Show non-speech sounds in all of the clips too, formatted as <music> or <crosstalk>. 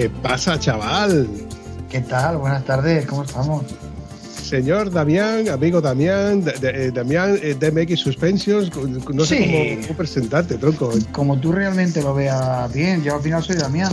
¿Qué pasa, chaval? ¿Qué tal? Buenas tardes, ¿cómo estamos? Señor Damián, amigo Damián, eh, Damián eh, DMX Suspensions, no sé cómo, presentarte, tronco. Como tú realmente lo veas bien, yo al final soy Damián.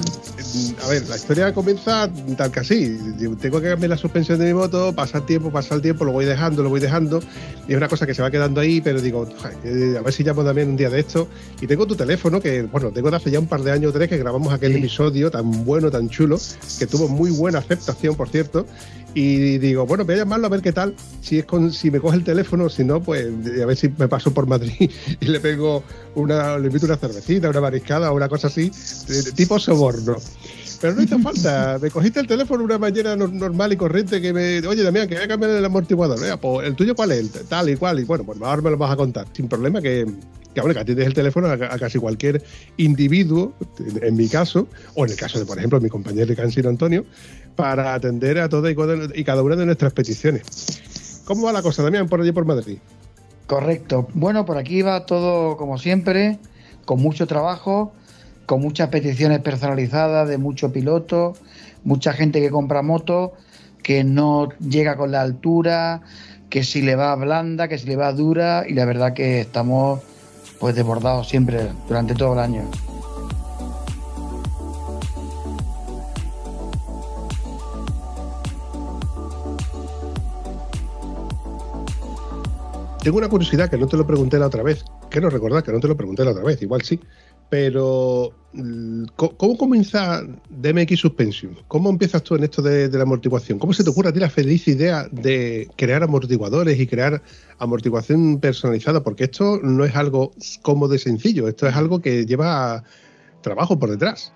A ver, la historia comienza tal que así. Tengo que cambiar la suspensión de mi moto, pasa el tiempo, pasa el tiempo, lo voy dejando, lo voy dejando. Y es una cosa que se va quedando ahí, pero digo, eh, a ver si llamo Damián un día de esto. Y tengo tu teléfono, que bueno, tengo de hace ya un par de años o tres que grabamos aquel episodio tan bueno, tan chulo, que tuvo muy buena aceptación, por cierto. Y digo, bueno, voy a llamarlo a ver qué tal. Si es con, si me coge el teléfono, si no, pues a ver si me paso por Madrid <laughs> y le pego una, le invito una cervecita, una mariscada o una cosa así, tipo soborno. Pero no hizo <laughs> falta. Me cogiste el teléfono una mañana normal y corriente que me. Oye, Damián, que voy a cambiar el amortiguador. pues, ¿El tuyo cuál es? Tal y cual. Y bueno, pues ahora me lo vas a contar. Sin problema que, que, bueno, que atiendes el teléfono a, casi cualquier individuo, en, mi caso, o en el caso de, por ejemplo, mi compañero Cansino Antonio, para atender a todas y cada una de nuestras peticiones. ¿Cómo va la cosa, Damián, por allí por Madrid? Correcto. Bueno, por aquí va todo como siempre, con mucho trabajo, con muchas peticiones personalizadas de mucho piloto, mucha gente que compra moto, que no llega con la altura, que si le va blanda, que si le va dura, y la verdad que estamos pues desbordados siempre durante todo el año. Tengo una curiosidad que no te lo pregunté la otra vez. Quiero recordar que no te lo pregunté la otra vez, igual sí. Pero, mm, ¿cómo comienza DMX Suspension? ¿Cómo empiezas tú en esto de, la amortiguación? ¿Cómo se te ocurre a ti la feliz idea de crear amortiguadores y crear amortiguación personalizada? Porque esto no es algo cómodo y sencillo, esto es algo que lleva trabajo por detrás.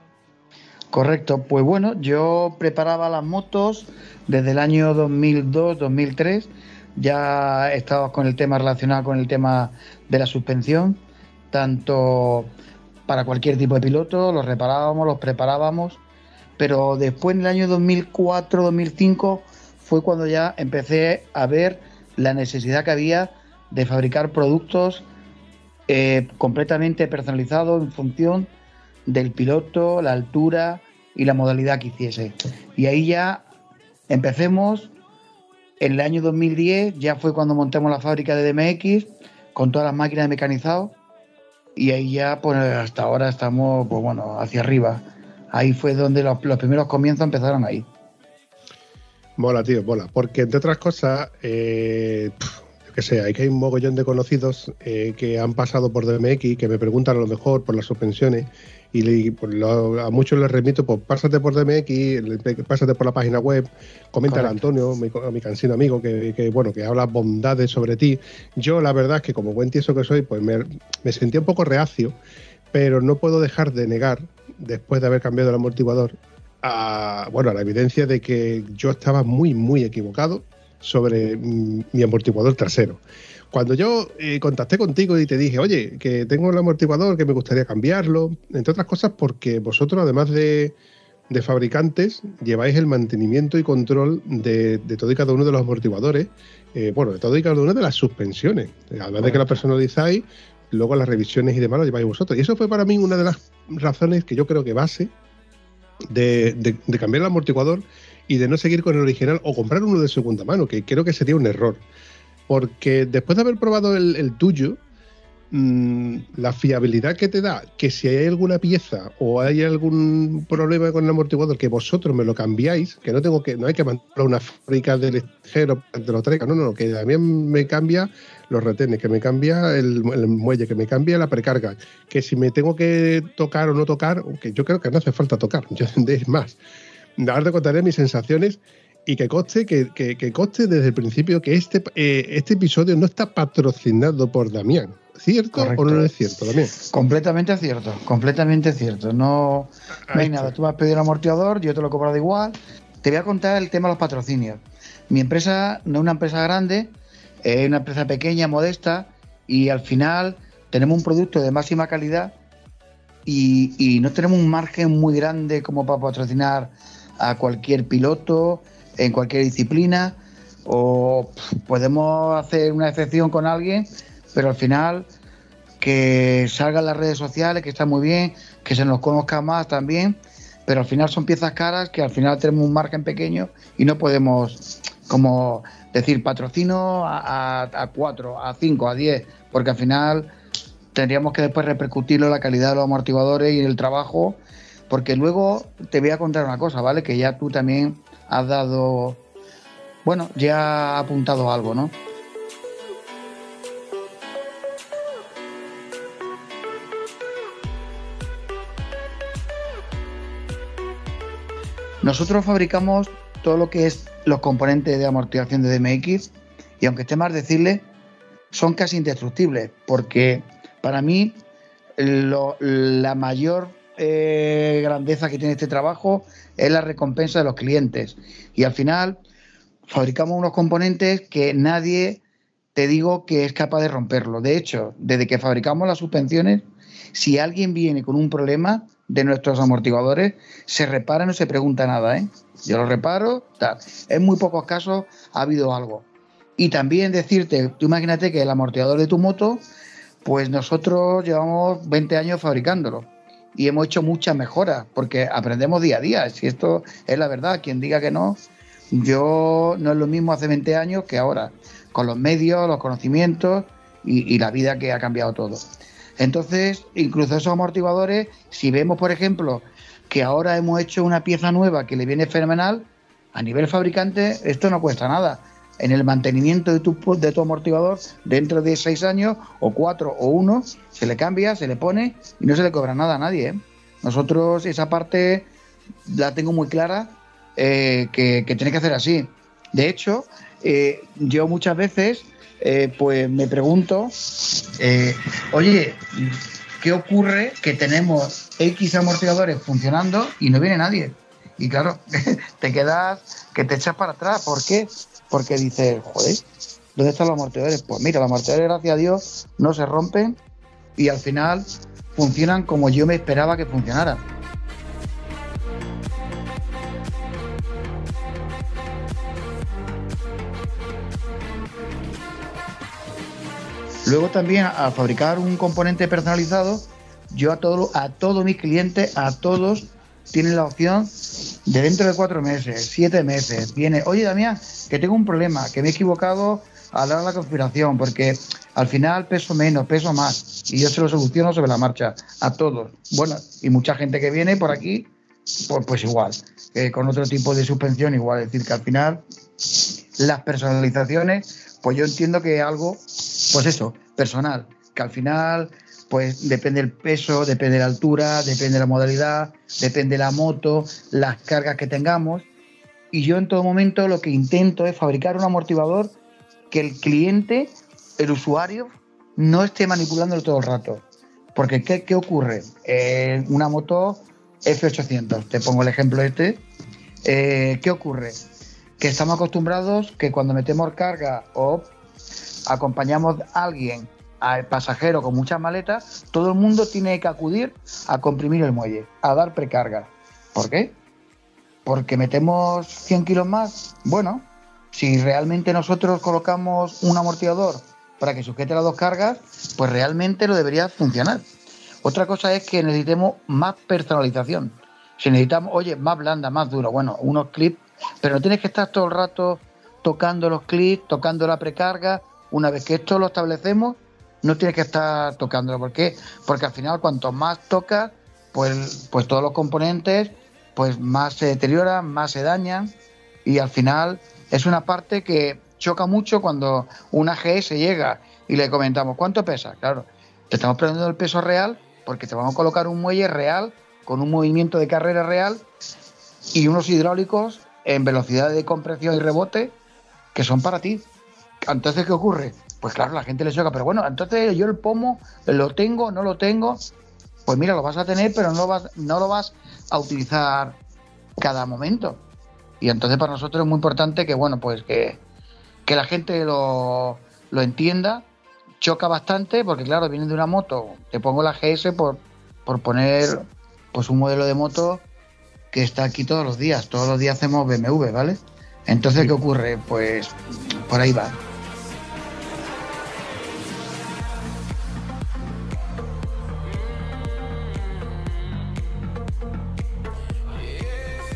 Correcto, pues bueno, yo preparaba las motos desde el año 2002-2003 ya estaba con el tema relacionado con el tema de la suspensión, tanto para cualquier tipo de piloto, los reparábamos, los preparábamos, pero después en el año 2004-2005 fue cuando ya empecé a ver la necesidad que había de fabricar productos eh, completamente personalizados en función del piloto, la altura y la modalidad que hiciese. Y ahí ya empecemos en el año 2010 ya fue cuando montamos la fábrica de DMX con todas las máquinas mecanizadas y ahí ya pues hasta ahora estamos pues bueno hacia arriba. Ahí fue donde los, primeros comienzos empezaron ahí. Mola, tío, mola. Porque entre otras cosas, eh, yo qué sé, hay que hay un mogollón de conocidos eh, que han pasado por DMX que me preguntan a lo mejor por las suspensiones y pues, a muchos les remito, pues pásate por DMX, pásate por la página web, comenta a Antonio, mi, mi cansino amigo, que, bueno, que habla bondades sobre ti. Yo la verdad es que como buen tieso que soy, pues me, me sentí un poco reacio, pero no puedo dejar de negar, después de haber cambiado el amortiguador, a, bueno, a la evidencia de que yo estaba muy, muy equivocado sobre mm, mi amortiguador trasero. Cuando yo eh, contacté contigo y te dije, oye, que tengo el amortiguador, que me gustaría cambiarlo, entre otras cosas porque vosotros, además de, fabricantes, lleváis el mantenimiento y control de, todo y cada uno de los amortiguadores, eh, bueno, de todo y cada una de las suspensiones. Además de que la personalizáis, luego las revisiones y demás lo lleváis vosotros. Y eso fue para mí una de las razones que yo creo que base de, de cambiar el amortiguador y de no seguir con el original o comprar uno de segunda mano, que creo que sería un error. Porque después de haber probado el, tuyo, mm, la fiabilidad que te da, que si hay alguna pieza o hay algún problema con el amortiguador, que vosotros me lo cambiáis, que no tengo que, no hay que mandar una fábrica del extranjero que lo traiga, no, no, que a mí me cambia los retenes, que me cambia el, muelle, que me cambia la precarga, que si me tengo que tocar o no tocar, aunque yo creo que no hace falta tocar, <laughs> yo es más. Ahora te contaré mis sensaciones y que coste, que, que, desde el principio que este, eh, este episodio no está patrocinado por Damián. cierto o no es cierto también? Completamente cierto, completamente cierto. No, no hay nada. Tú vas a pedir un amortiguador, yo te lo he cobrado igual. Te voy a contar el tema de los patrocinios. Mi empresa no es una empresa grande, es una empresa pequeña, modesta, y al final tenemos un producto de máxima calidad y, no tenemos un margen muy grande como para patrocinar a cualquier piloto en cualquier disciplina o podemos hacer una excepción con alguien, pero al final que salga en las redes sociales, que está muy bien, que se nos conozca más también, pero al final son piezas caras que al final tenemos un margen pequeño y no podemos como decir patrocino a, a, a 4, a 5, a 10, porque al final tendríamos que después repercutirlo en la calidad de los amortiguadores y en el trabajo, porque luego te voy a contar una cosa, ¿vale? Que ya tú también has dado, bueno, ya has apuntado algo, ¿no? Nosotros fabricamos todo lo que es los componentes de amortiguación de DMX y aunque esté más decirle, son casi indestructibles porque para mí la mayor eh, grandeza que tiene este trabajo es la recompensa de los clientes y al final fabricamos unos componentes que nadie te digo que es capaz de romperlo. De hecho, desde que fabricamos las suspensiones, si alguien viene con un problema de nuestros amortiguadores, se repara, no se pregunta nada, ¿eh? Yo lo reparo. En muy pocos casos ha habido algo. Y también decirte, tú imagínate que el amortiguador de tu moto, pues nosotros llevamos 20 años fabricándolo y hemos hecho muchas mejoras porque aprendemos día a día. Si esto es la verdad, quien diga que no, yo no es lo mismo hace 20 años que ahora, con los medios, los conocimientos y, y la vida que ha cambiado todo. Entonces, incluso esos amortiguadores, si vemos, por ejemplo, que ahora hemos hecho una pieza nueva que le viene fenomenal, a nivel fabricante esto no cuesta nada. En el mantenimiento de tu, de tu amortiguador, dentro de seis años, o cuatro, o uno, se le cambia, se le pone y no se le cobra nada a nadie. ¿eh? Nosotros esa parte la tengo muy clara eh, que, tiene que hacer así. De hecho, eh, yo muchas veces pues me pregunto, oye, ¿qué ocurre que tenemos X amortiguadores funcionando y no viene nadie? Y claro, <laughs> te quedas que te echas para atrás. ¿Por qué? Porque dices, joder, ¿dónde están los amortiguadores? Pues mira, los amortiguadores, gracias a Dios, no se rompen y al final funcionan como yo me esperaba que funcionaran. Luego también al fabricar un componente personalizado, yo a, todo, a todos mis clientes, a todos, tienen la opción de dentro de cuatro meses, siete meses, viene, oye Damián, que tengo un problema, que me he equivocado a la hora de la conspiración, porque al final peso menos, peso más, y yo se lo soluciono sobre la marcha, a todos. Bueno, y mucha gente que viene por aquí, pues, pues igual, con otro tipo de suspensión igual, es decir, que al final las personalizaciones, pues yo entiendo que algo pues eso, personal, que al final pues depende el peso, depende la altura, depende la modalidad, depende la moto, las cargas que tengamos. Y yo en todo momento lo que intento es fabricar un amortiguador que el cliente, el usuario, no esté manipulándolo todo el rato. Porque ¿qué, ocurre? en una moto F800, te pongo el ejemplo este, eh, ¿qué ocurre? Que estamos acostumbrados que cuando metemos carga o acompañamos a alguien, al pasajero con muchas maletas, todo el mundo tiene que acudir a comprimir el muelle, a dar precarga. ¿Por qué? Porque metemos 100 kilos más. Bueno, si realmente nosotros colocamos un amortiguador para que sujete las dos cargas, pues realmente lo debería funcionar. Otra cosa es que necesitemos más personalización. Si necesitamos, oye, más blanda, más duro, bueno, unos clips, pero no tienes que estar todo el rato tocando los clips, tocando la precarga, una vez que esto lo establecemos, no tienes que estar tocándolo. ¿Por qué? Porque al final, cuanto más tocas, pues, pues todos los componentes pues más se deterioran, más se dañan y al final es una parte que choca mucho cuando una GS llega y le comentamos cuánto pesa. Claro, te estamos preguntando el peso real porque te vamos a colocar un muelle real con un movimiento de carrera real y unos hidráulicos en velocidad de compresión y rebote que son para ti. Entonces, ¿qué ocurre? Pues claro, la gente le choca. Pero bueno, entonces yo el pomo lo tengo, no lo tengo. Pues mira, lo vas a tener, pero no, vas, no lo vas a utilizar cada momento. Y entonces para nosotros es muy importante que, bueno, pues que, que la gente lo, lo entienda. Choca bastante porque, claro, viene de una moto. Te pongo la GS por, por poner pues un modelo de moto que está aquí todos los días. Todos los días hacemos BMW, ¿vale? Entonces, ¿qué ocurre? Pues por ahí va.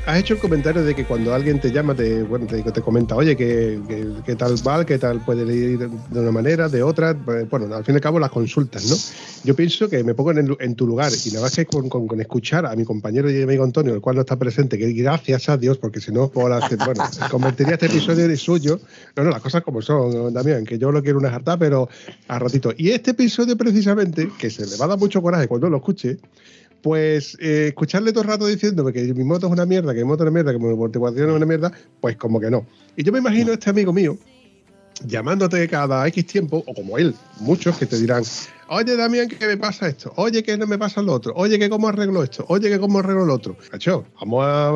Has hecho el comentario de que cuando alguien te llama, te, bueno, te, te comenta, oye, ¿qué, qué, tal va? ¿Qué tal puede ir de una manera, de otra? Pues, bueno, al fin y al cabo las consultas, ¿no? Yo pienso que me pongo en, tu lugar y nada más que con, con, escuchar a mi compañero y amigo Antonio, el cual no está presente, que gracias a Dios, porque si no, bueno, convertiría este episodio en suyo. No, no, las cosas como son, Damián, que yo lo quiero una jarta, pero a ratito. Y este episodio precisamente, que se le va a dar mucho coraje cuando lo escuche, pues eh, escucharle todo el rato diciéndome que mi moto es una mierda, que mi moto es una mierda, que mi amortiguación es una mierda, pues como que no. Y yo me imagino a este amigo mío llamándote cada X tiempo, o como él, muchos que te dirán, oye Damián, que me pasa esto, oye que no me pasa lo otro, oye que cómo arreglo esto, oye que cómo arreglo lo otro. Cacho, vamos a,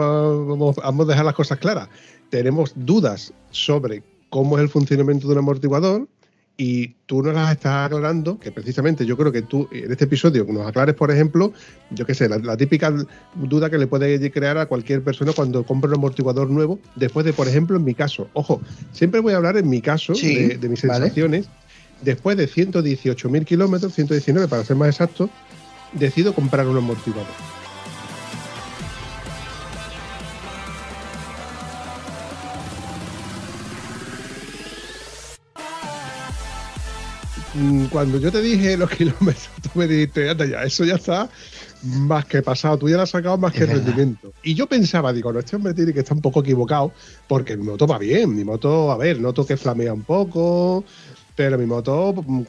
vamos a dejar las cosas claras. Tenemos dudas sobre cómo es el funcionamiento de un amortiguador, y tú nos las estás aclarando, que precisamente yo creo que tú en este episodio nos aclares, por ejemplo, yo qué sé, la, típica duda que le puede crear a cualquier persona cuando compra un amortiguador nuevo, después de, por ejemplo, en mi caso, ojo, siempre voy a hablar en mi caso de, mis sensaciones, después de 118.000 kilómetros, 119 para ser más exacto, decido comprar un amortiguador. Cuando yo te dije los <laughs> kilómetros, tú me dijiste, anda ya, eso ya está más que pasado, tú ya lo has sacado más que rendimiento. Y yo pensaba, digo, no, este hombre tiene que estar un poco equivocado, porque mi moto va bien, mi moto, a ver, noto que flamea un poco, pero mi moto mm,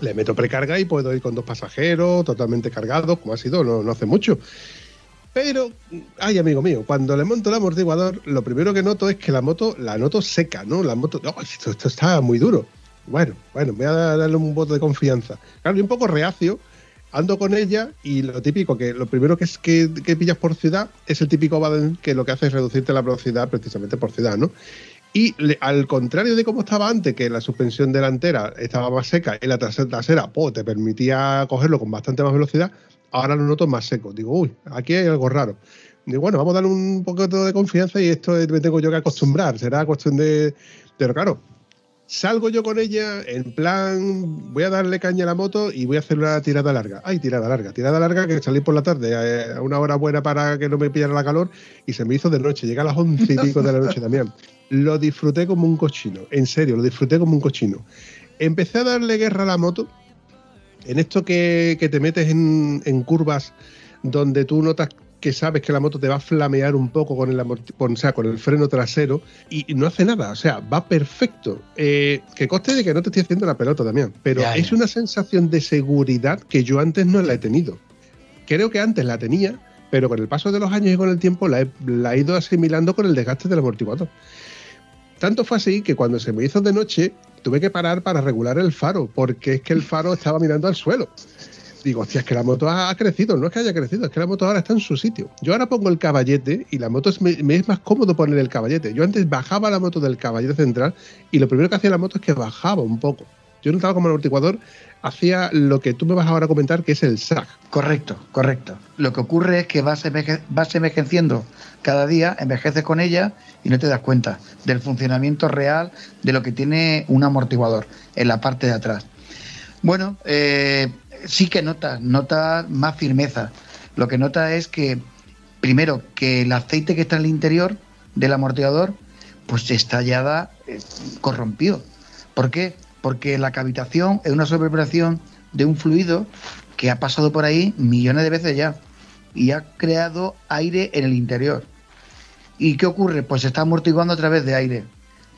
le meto precarga y puedo ir con dos pasajeros totalmente cargados, como ha sido, no, hace mucho. Pero, ay, amigo mío, cuando le monto el amortiguador, lo primero que noto es que la moto, la noto seca, ¿no? La moto, esto, esto está muy duro. Bueno, bueno, voy a darle un voto de confianza. Claro, y un poco reacio, ando con ella y lo típico, que lo primero que es que, pillas por ciudad es el típico Baden que lo que hace es reducirte la velocidad precisamente por ciudad, ¿no? Y al contrario de cómo estaba antes, que la suspensión delantera estaba más seca y la trasera, te permitía cogerlo con bastante más velocidad, ahora lo noto más seco. Digo, uy, aquí hay algo raro. Digo, bueno, vamos a darle un poquito de confianza y esto me tengo yo que acostumbrar. Será cuestión de. Pero claro, Salgo yo con ella en plan, voy a darle caña a la moto y voy a hacer una tirada larga. Ay, tirada larga, tirada larga que salí por la tarde eh, a una hora buena para que no me pillara la calor y se me hizo de noche. Llega a las once y pico de la noche también. Lo disfruté como un cochino, en serio, lo disfruté como un cochino. Empecé a darle guerra a la moto. En esto que, te metes en, en curvas donde tú notas que sabes que la moto te va a flamear un poco con el, o sea, con el freno trasero y no hace nada, o sea, va perfecto. Eh, que coste de que no te estoy haciendo la pelota también, pero es una sensación de seguridad que yo antes no la he tenido. Creo que antes la tenía, pero con el paso de los años y con el tiempo la he, la he ido asimilando con el desgaste del amortiguador. Tanto fue así que cuando se me hizo de noche tuve que parar para regular el faro, porque es que el faro estaba mirando al suelo digo, hostia, es que la moto ha, crecido, no es que haya crecido, es que la moto ahora está en su sitio. Yo ahora pongo el caballete y la moto es, me, es más cómodo poner el caballete. Yo antes bajaba la moto del caballete central y lo primero que hacía la moto es que bajaba un poco. Yo notaba como el amortiguador hacía lo que tú me vas ahora a comentar, que es el SAG. Correcto, correcto. Lo que ocurre es que vas, vas envejeciendo cada día, envejeces con ella y no te das cuenta del funcionamiento real de lo que tiene un amortiguador en la parte de atrás. Bueno, eh, sí que nota, nota más firmeza. Lo que nota es que, primero, que el aceite que está en el interior del amortiguador, pues está ya eh, corrompido. ¿Por qué? Porque la cavitación es una sobrepresión de un fluido que ha pasado por ahí millones de veces ya y ha creado aire en el interior. ¿Y qué ocurre? Pues se está amortiguando a través de aire.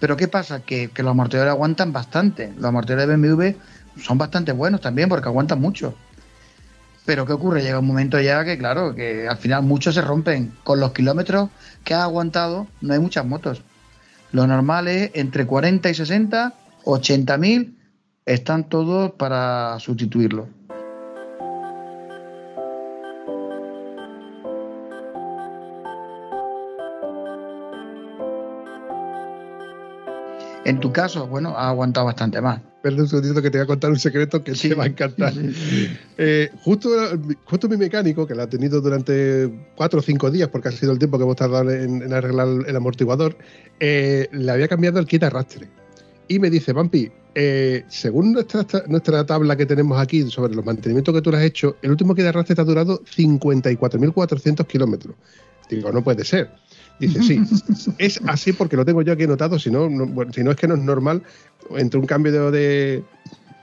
Pero ¿qué pasa? Que, los amortiguadores aguantan bastante. Los amortiguadores de BMW son bastante buenos también porque aguantan mucho. Pero ¿qué ocurre? Llega un momento ya que, claro, que al final muchos se rompen. Con los kilómetros que ha aguantado, no hay muchas motos. Lo normal es entre 40 y 60 80.000 están todos para sustituirlo. En tu caso, bueno, ha aguantado bastante más. Perdón un segundito que te voy a contar un secreto que te va a encantar. Eh, justo, justo mi mecánico, que lo ha tenido durante cuatro o cinco días, porque ha sido el tiempo que hemos tardado en, arreglar el amortiguador, eh, le había cambiado el kit arrastre. Y me dice, Vampi, eh, según nuestra, nuestra tabla que tenemos aquí sobre los mantenimientos que tú le has hecho, el último kit de arrastre te ha durado 54.400 kilómetros. Digo, no puede ser. Dice, sí, es así porque lo tengo yo aquí anotado, si no, si no es que no es normal entre un cambio de,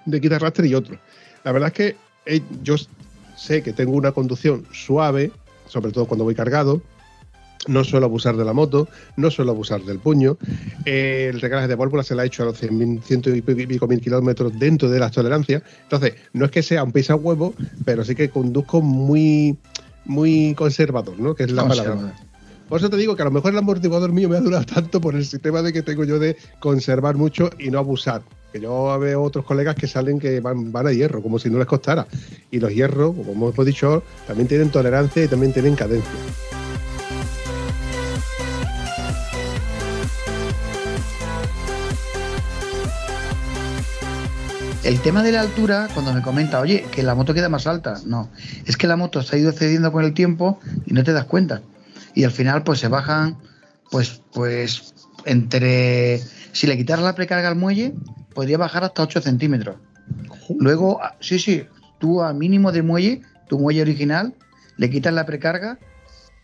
de, de y otro. La verdad es que eh, yo sé que tengo una conducción suave, sobre todo cuando voy cargado, no suelo abusar de la moto, no suelo abusar del puño. Eh, el regalaje de válvula se la ha hecho a los 100, ciento y pico mil kilómetros dentro de las tolerancias. Entonces, no es que sea un pisa huevo, pero sí que conduzco muy, muy conservador, ¿no? Que es la palabra. Por eso te digo que a lo mejor el amortiguador mío me ha durado tanto por el sistema de que tengo yo de conservar mucho y no abusar. Que yo veo otros colegas que salen que van, van a hierro, como si no les costara. Y los hierros, como hemos dicho, también tienen tolerancia y también tienen cadencia. El tema de la altura, cuando me comenta, oye, que la moto queda más alta, no, es que la moto se ha ido cediendo con el tiempo y no te das cuenta y al final pues se bajan pues pues entre si le quitaras la precarga al muelle podría bajar hasta 8 centímetros. Luego ah, sí sí tú a mínimo de muelle tu muelle original le quitas la precarga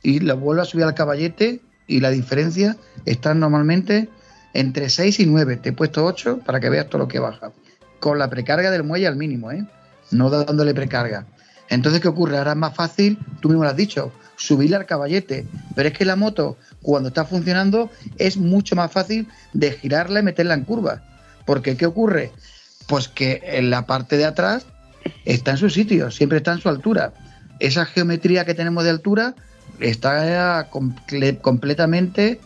y lo vuelves a subir al caballete y la diferencia está normalmente entre 6 y 9 te he puesto 8 para que veas todo lo que baja. Con la precarga del muelle al mínimo ¿eh? no dándole precarga. Entonces, ¿qué ocurre? Ahora es más fácil, tú mismo lo has dicho, subirle al caballete. Pero es que la moto, cuando está funcionando, es mucho más fácil de girarla y meterla en curva. Porque, ¿qué ocurre? Pues que en la parte de atrás está en su sitio, siempre está en su altura. Esa geometría que tenemos de altura está completamente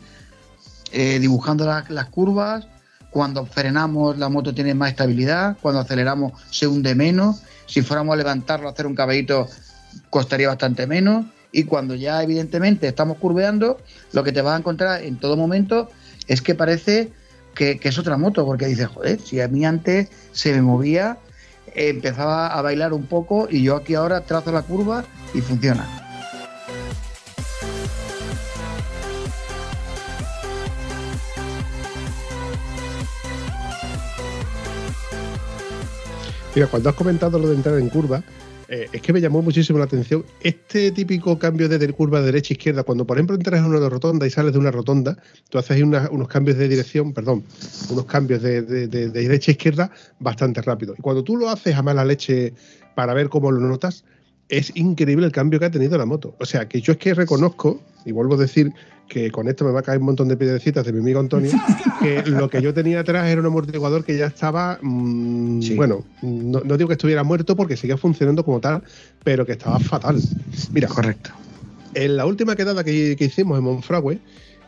eh, dibujando las curvas. Cuando frenamos, la moto tiene más estabilidad. Cuando aceleramos, se hunde menos. Si fuéramos a levantarlo, a hacer un caballito, costaría bastante menos. Y cuando ya evidentemente estamos curveando, lo que te vas a encontrar en todo momento es que parece que, es otra moto, porque dices, joder, si a mí antes se me movía, empezaba a bailar un poco y yo aquí ahora trazo la curva y funciona. Mira, cuando has comentado lo de entrar en curva, eh, es que me llamó muchísimo la atención este típico cambio de curva derecha a izquierda. Cuando, por ejemplo, entras en una rotonda y sales de una rotonda, tú haces unos cambios de dirección, perdón, unos cambios de, de derecha a izquierda bastante rápido. Y cuando tú lo haces a mala leche para ver cómo lo notas, es increíble el cambio que ha tenido la moto. O sea, que yo es que reconozco, y vuelvo a decir que con esto me va a caer un montón de piedecitas de mi amigo Antonio, que lo que yo tenía atrás era un amortiguador que ya estaba, mm, bueno, no, digo que estuviera muerto porque seguía funcionando como tal, pero que estaba fatal. Mira, correcto. En la última quedada que, hicimos en Monfragüe,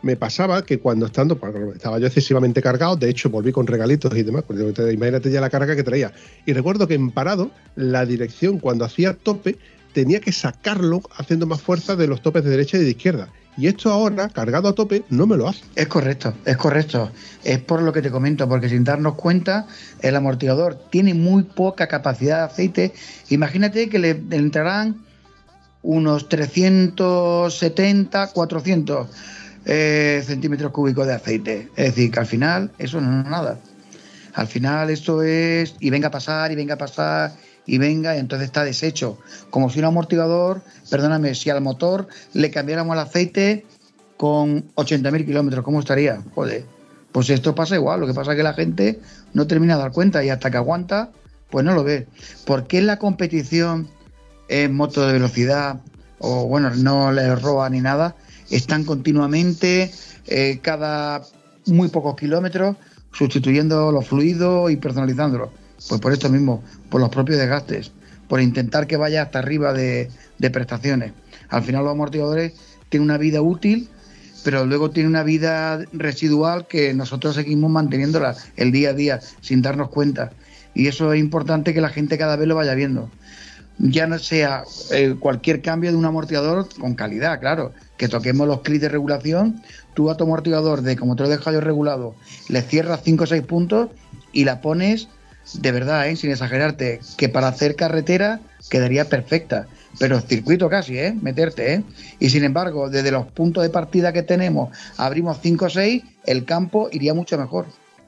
me pasaba que cuando estando, estaba yo excesivamente cargado, de hecho volví con regalitos y demás, pues, imagínate ya la carga que traía. Y recuerdo que en parado, la dirección cuando hacía tope, tenía que sacarlo haciendo más fuerza de los topes de derecha y de izquierda. Y esto ahora, cargado a tope, no me lo hace. Es correcto, es correcto. Es por lo que te comento, porque sin darnos cuenta, el amortiguador tiene muy poca capacidad de aceite. Imagínate que le entrarán unos 370, 400 eh, centímetros cúbicos de aceite. Es decir, que al final eso no es nada. Al final esto es y venga a pasar y venga a pasar y venga, y entonces está deshecho. Como si un amortiguador, perdóname, si al motor le cambiáramos el aceite con 80.000 kilómetros, ¿cómo estaría? Joder, pues esto pasa igual, lo que pasa es que la gente no termina de dar cuenta y hasta que aguanta, pues no lo ve. ¿Por qué la competición en moto de velocidad, o bueno, no le roba ni nada, están continuamente, eh, cada muy pocos kilómetros, sustituyendo los fluidos y personalizándolos? Pues por esto mismo, por los propios desgastes, por intentar que vaya hasta arriba de, prestaciones. Al final los amortiguadores tienen una vida útil pero luego tiene una vida residual que nosotros seguimos manteniéndola el día a día sin darnos cuenta. Y eso es importante que la gente cada vez lo vaya viendo. Ya no sea eh, cualquier cambio de un amortiguador con calidad, claro, que toquemos los clics de regulación, tú a tu amortiguador de como te lo dejas yo regulado, le cierras 5 o 6 puntos y la pones de verdad, ¿eh? sin exagerarte, que para hacer carretera quedaría perfecta. Pero circuito casi, ¿eh? Meterte, ¿eh? Y sin embargo, desde los puntos de partida que tenemos, abrimos 5 o 6, el campo iría mucho mejor,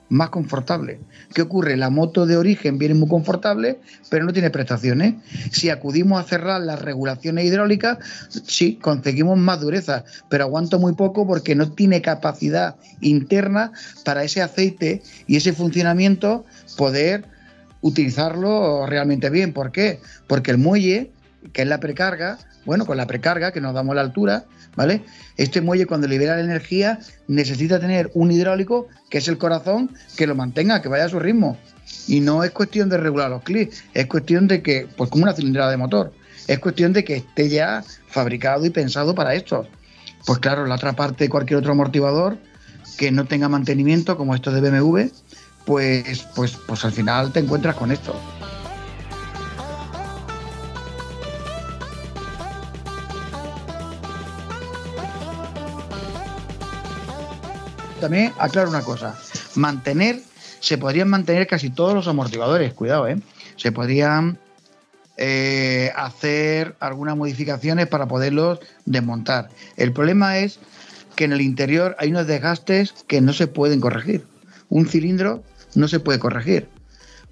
más confortable. ¿Qué ocurre? La moto de origen viene muy confortable, pero no tiene prestaciones. Si acudimos a cerrar las regulaciones hidráulicas, sí, conseguimos más dureza, pero aguanto muy poco porque no tiene capacidad interna para ese aceite y ese funcionamiento poder utilizarlo realmente bien. ¿Por qué? Porque el muelle, que es la precarga, bueno, con la precarga, que nos damos la altura, ¿vale? Este muelle cuando libera la energía necesita tener un hidráulico, que es el corazón, que lo mantenga, que vaya a su ritmo. Y no es cuestión de regular los clics, es cuestión de que, pues como una cilindrada de motor, es cuestión de que esté ya fabricado y pensado para esto. Pues claro, la otra parte de cualquier otro amortiguador que no tenga mantenimiento, como estos de BMW, pues, pues, pues al final te encuentras con esto. También aclaro una cosa, mantener, se podrían mantener casi todos los amortiguadores, cuidado, ¿eh? Se podrían eh, hacer algunas modificaciones para poderlos desmontar. El problema es que en el interior hay unos desgastes que no se pueden corregir. Un cilindro no se puede corregir.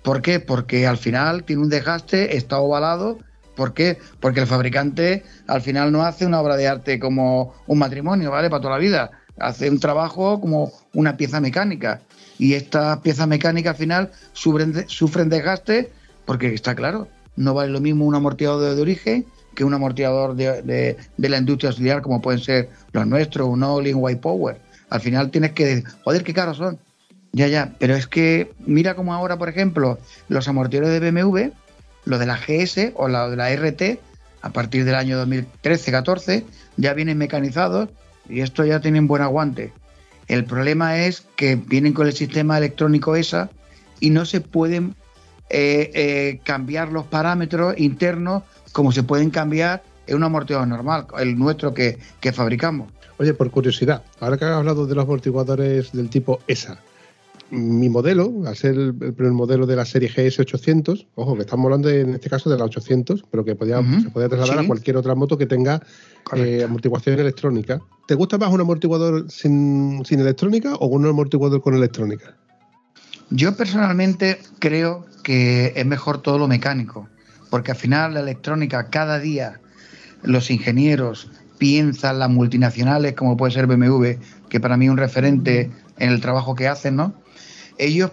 ¿Por qué? Porque al final tiene un desgaste, está ovalado. ¿Por qué? Porque el fabricante al final no hace una obra de arte como un matrimonio, ¿vale? Para toda la vida. Hace un trabajo como una pieza mecánica. Y estas piezas mecánicas al final sufren, sufren desgaste porque está claro, no vale lo mismo un amortiguador de origen que un amortiguador de, la industria auxiliar como pueden ser los nuestros, un Olin, White Power. Al final tienes que decir, joder, qué caros son. Ya, ya, pero es que mira como ahora, por ejemplo, los amortiguadores de BMW, los de la GS o los de la RT, a partir del año 2013-14, ya vienen mecanizados y esto ya tienen buen aguante. El problema es que vienen con el sistema electrónico ESA y no se pueden eh, eh, cambiar los parámetros internos como se pueden cambiar en un amortiguador normal, el nuestro que, que fabricamos. Oye, por curiosidad, ahora que has hablado de los amortiguadores del tipo ESA, mi modelo, al ser el, primer modelo de la serie GS800, ojo, que estamos hablando en este caso de la 800, pero que podía, se podía trasladar a cualquier otra moto que tenga eh, amortiguación electrónica. ¿Te gusta más un amortiguador sin, sin electrónica o un amortiguador con electrónica? Yo personalmente creo que es mejor todo lo mecánico, porque al final la electrónica cada día los ingenieros piensan las multinacionales como puede ser BMW, que para mí es un referente en el trabajo que hacen, ¿no? Ellos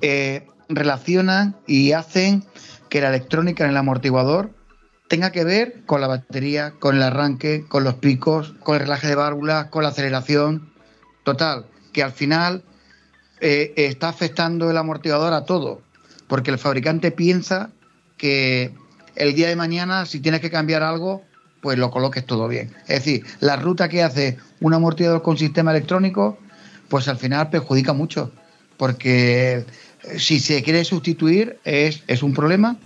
eh, relacionan y hacen que la electrónica en el amortiguador tenga que ver con la batería, con el arranque, con los picos, con el relaje de válvulas, con la aceleración. Total, que al final eh, está afectando el amortiguador a todo, porque el fabricante piensa que el día de mañana, si tienes que cambiar algo, pues lo coloques todo bien. Es decir, la ruta que hace un amortiguador con sistema electrónico, pues al final perjudica mucho porque si se quiere sustituir es, es un problema,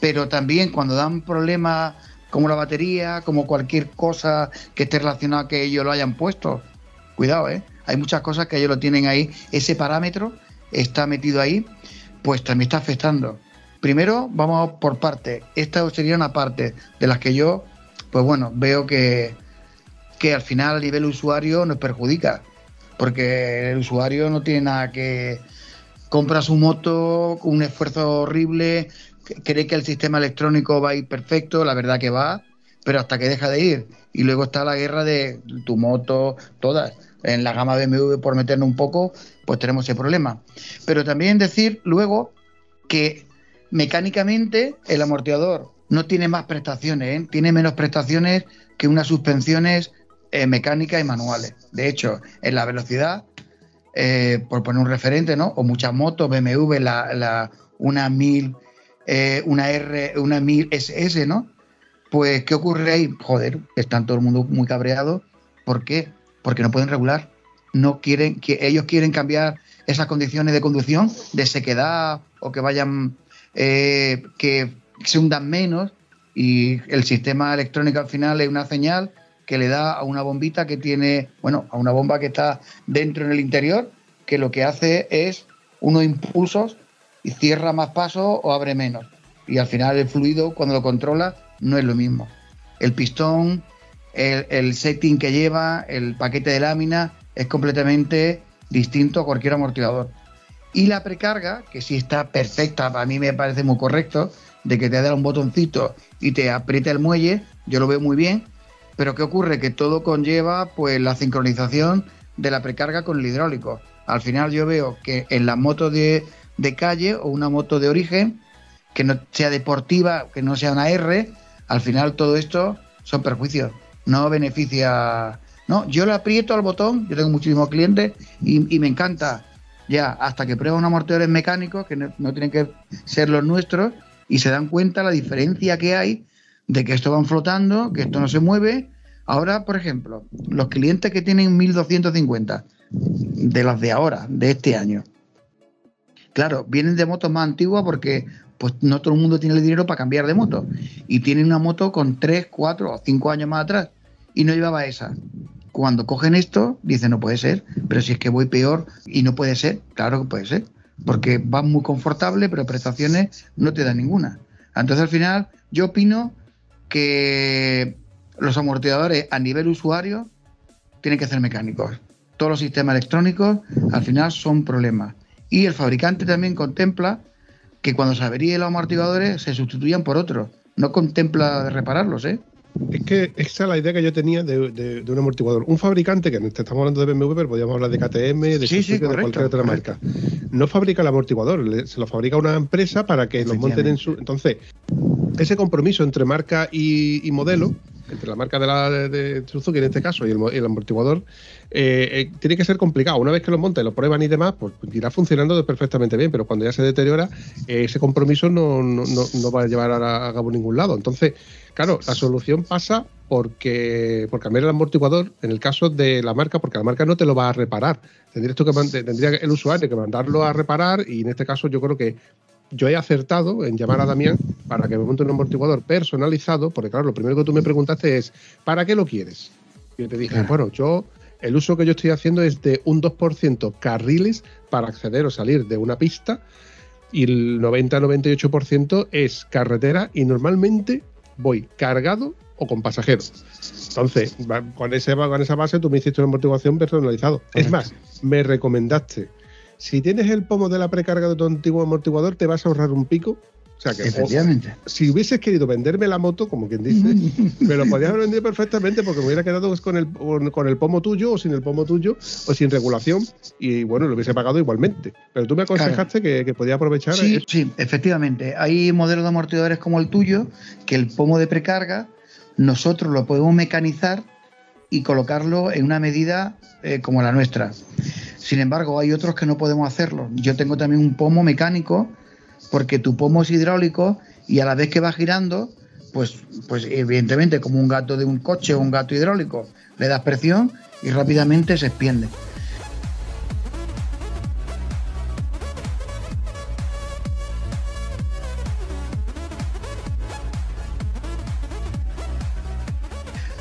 pero también cuando dan problemas como la batería, como cualquier cosa que esté relacionada que ellos lo hayan puesto, cuidado, ¿eh? hay muchas cosas que ellos lo tienen ahí, ese parámetro está metido ahí, pues también está afectando. Primero, vamos por parte. Esta sería una parte de las que yo, pues bueno, veo que, que al final a nivel usuario nos perjudica porque el usuario no tiene nada que compra su moto con un esfuerzo horrible, cree que el sistema electrónico va a ir perfecto, la verdad que va, pero hasta que deja de ir. Y luego está la guerra de tu moto, todas. En la gama BMW, por meternos un poco, pues tenemos ese problema. Pero también decir luego que mecánicamente el amortiguador no tiene más prestaciones, ¿eh? tiene menos prestaciones que unas suspensiones eh, mecánicas y manuales. De hecho, en la velocidad, eh, por poner un referente, ¿no? O muchas motos, BMW, la, la una 1000, eh, una R, una 1000 ¿no? Pues, ¿qué ocurre ahí? Joder, están todo el mundo muy cabreado. ¿Por qué? porque no pueden regular. No quieren, que ellos quieren cambiar esas condiciones de conducción, de sequedad o que vayan, eh, que se hundan menos y el sistema electrónico al final es una señal que le da a una bombita que tiene, bueno, a una bomba que está dentro en el interior, que lo que hace es unos impulsos y cierra más pasos o abre menos. Y al final el fluido, cuando lo controla, no es lo mismo. El pistón, el, setting que lleva, el paquete de lámina, es completamente distinto a cualquier amortiguador. Y la precarga, que sí está perfecta, para mí me parece muy correcto, de que te da un botoncito y te aprieta el muelle, yo lo veo muy bien, pero ¿qué ocurre? Que todo conlleva pues la sincronización de la precarga con el hidráulico. Al final yo veo que en las motos de, calle o una moto de origen, que no sea deportiva, que no sea una R, al final todo esto son perjuicios, no beneficia. No, yo le aprieto al botón, yo tengo muchísimos clientes y, me encanta ya hasta que prueban amortiguadores mecánicos que no, tienen que ser los nuestros y se dan cuenta la diferencia que hay de que esto van flotando, que esto no se mueve. Ahora, por ejemplo, los clientes que tienen 1250 de las de ahora, de este año, claro, vienen de motos más antiguas porque pues no todo el mundo tiene el dinero para cambiar de moto. Y tienen una moto con 3, 4 o 5 años más atrás y no llevaba esa. Cuando cogen esto, dicen, no puede ser, pero si es que voy peor y no puede ser, claro que puede ser, porque va muy confortable, pero prestaciones no te dan ninguna. Entonces al final yo opino que los amortiguadores a nivel usuario tienen que ser mecánicos. Todos los sistemas electrónicos al final son problemas. Y el fabricante también contempla que cuando se averíen los amortiguadores se sustituyan por otros. No contempla repararlos, ¿eh? Es que esa es la idea que yo tenía de, un amortiguador. Un fabricante, que estamos hablando de BMW, pero podríamos hablar de KTM, de, sí, de cualquier otra marca. No fabrica el amortiguador, se lo fabrica una empresa para que los monten en su. Entonces, ese compromiso entre marca y modelo entre la marca de, la, de Suzuki en este caso y el, amortiguador, eh, eh, tiene que ser complicado. Una vez que lo monta y lo prueban y demás, pues irá funcionando perfectamente bien, pero cuando ya se deteriora, eh, ese compromiso no, va a llevar a, cabo ningún lado. Entonces, claro, la solución pasa porque por cambiar el amortiguador en el caso de la marca, porque la marca no te lo va a reparar. Tendrías tú que tendría el usuario que mandarlo a reparar y en este caso yo creo que yo he acertado en llamar a Damián para que me monte un amortiguador personalizado, porque claro, lo primero que tú me preguntaste es, ¿para qué lo quieres? Y yo te dije, bueno, yo, el uso que yo estoy haciendo es de un 2% carriles para acceder o salir de una pista y el 90-98% es carretera y normalmente voy cargado o con pasajeros. Entonces, con, ese, con esa base tú me hiciste una amortiguación personalizado. Es más, me recomendaste si tienes el pomo de la precarga de tu antiguo amortiguador, te vas a ahorrar un pico. O sea que, Efectivamente. si hubieses querido venderme la moto, como quien dice, <laughs> me lo podías haber vendido perfectamente porque me hubiera quedado con el, con el pomo tuyo o sin el pomo tuyo o sin regulación y bueno, lo hubiese pagado igualmente. Pero tú me aconsejaste que, que, podía aprovechar. Sí, sí, efectivamente. Hay modelos de amortiguadores como el tuyo que el pomo de precarga nosotros lo podemos mecanizar y colocarlo en una medida eh, como la nuestra. Sin embargo, hay otros que no podemos hacerlo. Yo tengo también un pomo mecánico, porque tu pomo es hidráulico y a la vez que va girando, pues, pues evidentemente como un gato de un coche o un gato hidráulico, le das presión y rápidamente se extiende.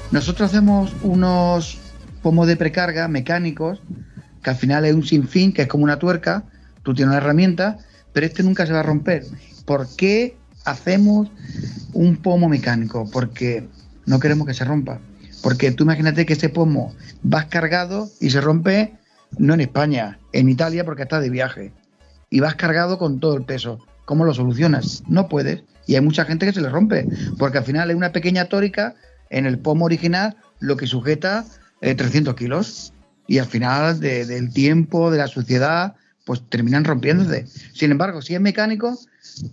Nosotros hacemos unos pomos de precarga mecánicos que al final es un sinfín, que es como una tuerca, tú tienes una herramienta, pero este nunca se va a romper. ¿Por qué hacemos un pomo mecánico? Porque no queremos que se rompa. Porque tú imagínate que ese pomo vas cargado y se rompe, no en España, en Italia porque estás de viaje. Y vas cargado con todo el peso. ¿Cómo lo solucionas? No puedes. Y hay mucha gente que se le rompe. Porque al final es una pequeña tórica en el pomo original lo que sujeta 300 eh, kilos y al final del tiempo, de la suciedad, pues terminan rompiéndose. Sin embargo, si es mecánico,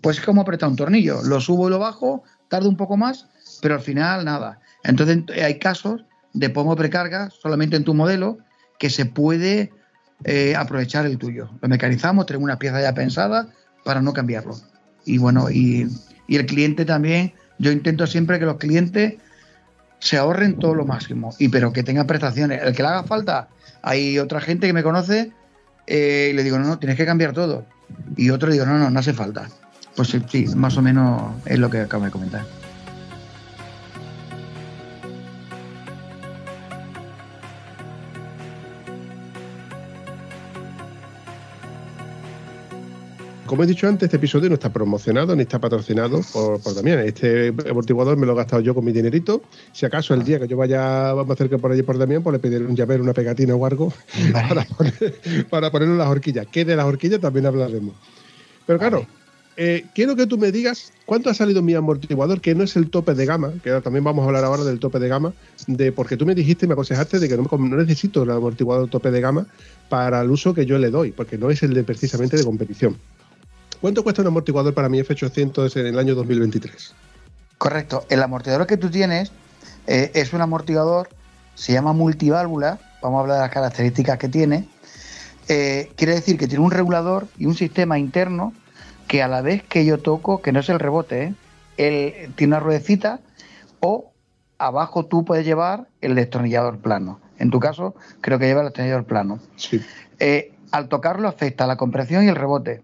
pues es como apretar un tornillo. Lo subo y lo bajo, tarda un poco más, pero al final nada. Entonces hay casos de pomo precarga solamente en tu modelo que se puede eh, aprovechar el tuyo. Lo mecanizamos, tenemos una pieza ya pensada para no cambiarlo. Y bueno, y, y el cliente también, yo intento siempre que los clientes se ahorren todo lo máximo. Y pero que tenga prestaciones. El que le haga falta, hay otra gente que me conoce eh, y le digo, no, no, tienes que cambiar todo. Y otro digo, no, no, no hace falta. Pues sí, más o menos es lo que acabo de comentar. Como he dicho antes, este episodio no está promocionado ni está patrocinado por, por Damián. Este amortiguador me lo he gastado yo con mi dinerito. Si acaso el día que yo vaya, vamos a hacer que por allí por Damián, pues le pediré un llavero, una pegatina o algo <laughs> para, poner, ponerlo en las horquillas. Que de las horquillas también hablaremos. Pero claro, eh, quiero que tú me digas cuánto ha salido mi amortiguador, que no es el tope de gama, que también vamos a hablar ahora del tope de gama, de porque tú me dijiste y me aconsejaste de que no, no, necesito el amortiguador tope de gama para el uso que yo le doy, porque no es el de precisamente de competición. ¿Cuánto cuesta un amortiguador para mi F800 en el año 2023? Correcto. El amortiguador que tú tienes eh, es un amortiguador, se llama multiválvula, vamos a hablar de las características que tiene. Eh, quiere decir que tiene un regulador y un sistema interno que a la vez que yo toco, que no es el rebote, ¿eh? él tiene una ruedecita o abajo tú puedes llevar el destornillador plano. En tu caso, creo que lleva el destornillador plano. Sí. al tocarlo afecta la compresión y el rebote.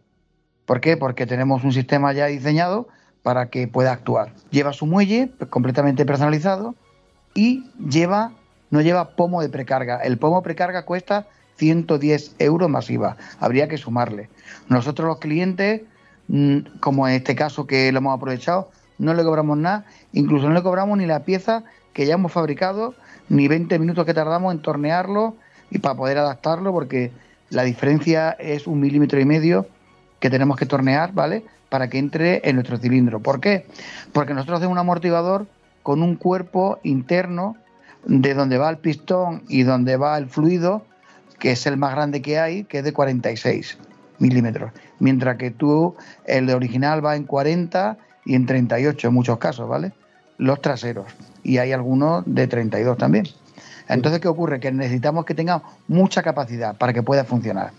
¿Por qué? Porque tenemos un sistema ya diseñado para que pueda actuar. Lleva su muelle completamente personalizado y lleva no lleva pomo de precarga. El pomo precarga cuesta 110 euros masiva. Habría que sumarle. Nosotros los clientes, mm, como en este caso que lo hemos aprovechado, no le cobramos nada. Incluso no le cobramos ni la pieza que ya hemos fabricado, ni 20 minutos que tardamos en tornearlo y para poder adaptarlo, porque la diferencia es un milímetro y medio que tenemos que tornear, ¿vale? Para que entre en nuestro cilindro. ¿Por qué? Porque nosotros hacemos un amortiguador con un cuerpo interno de donde va el pistón y donde va el fluido, que es el más grande que hay, que es de 46 milímetros. Mientras que tú, el de original va en 40 y en 38 en muchos casos, ¿vale? Los traseros. Y hay algunos de 32 también. Entonces, ¿qué ocurre? Que necesitamos que tenga mucha capacidad para que pueda funcionar.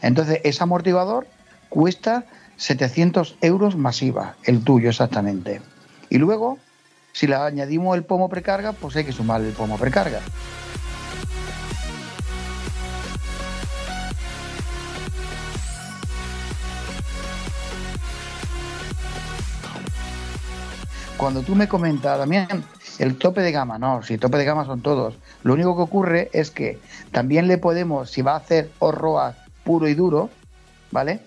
Entonces, ese amortiguador cuesta 700 euros masiva, el tuyo exactamente. Y luego, si le añadimos el pomo precarga, pues hay que sumarle el pomo precarga. Cuando tú me comentas, también el tope de gama, no, si tope de gama son todos. Lo único que ocurre es que también le podemos, si va a hacer horroa puro y duro, ¿vale?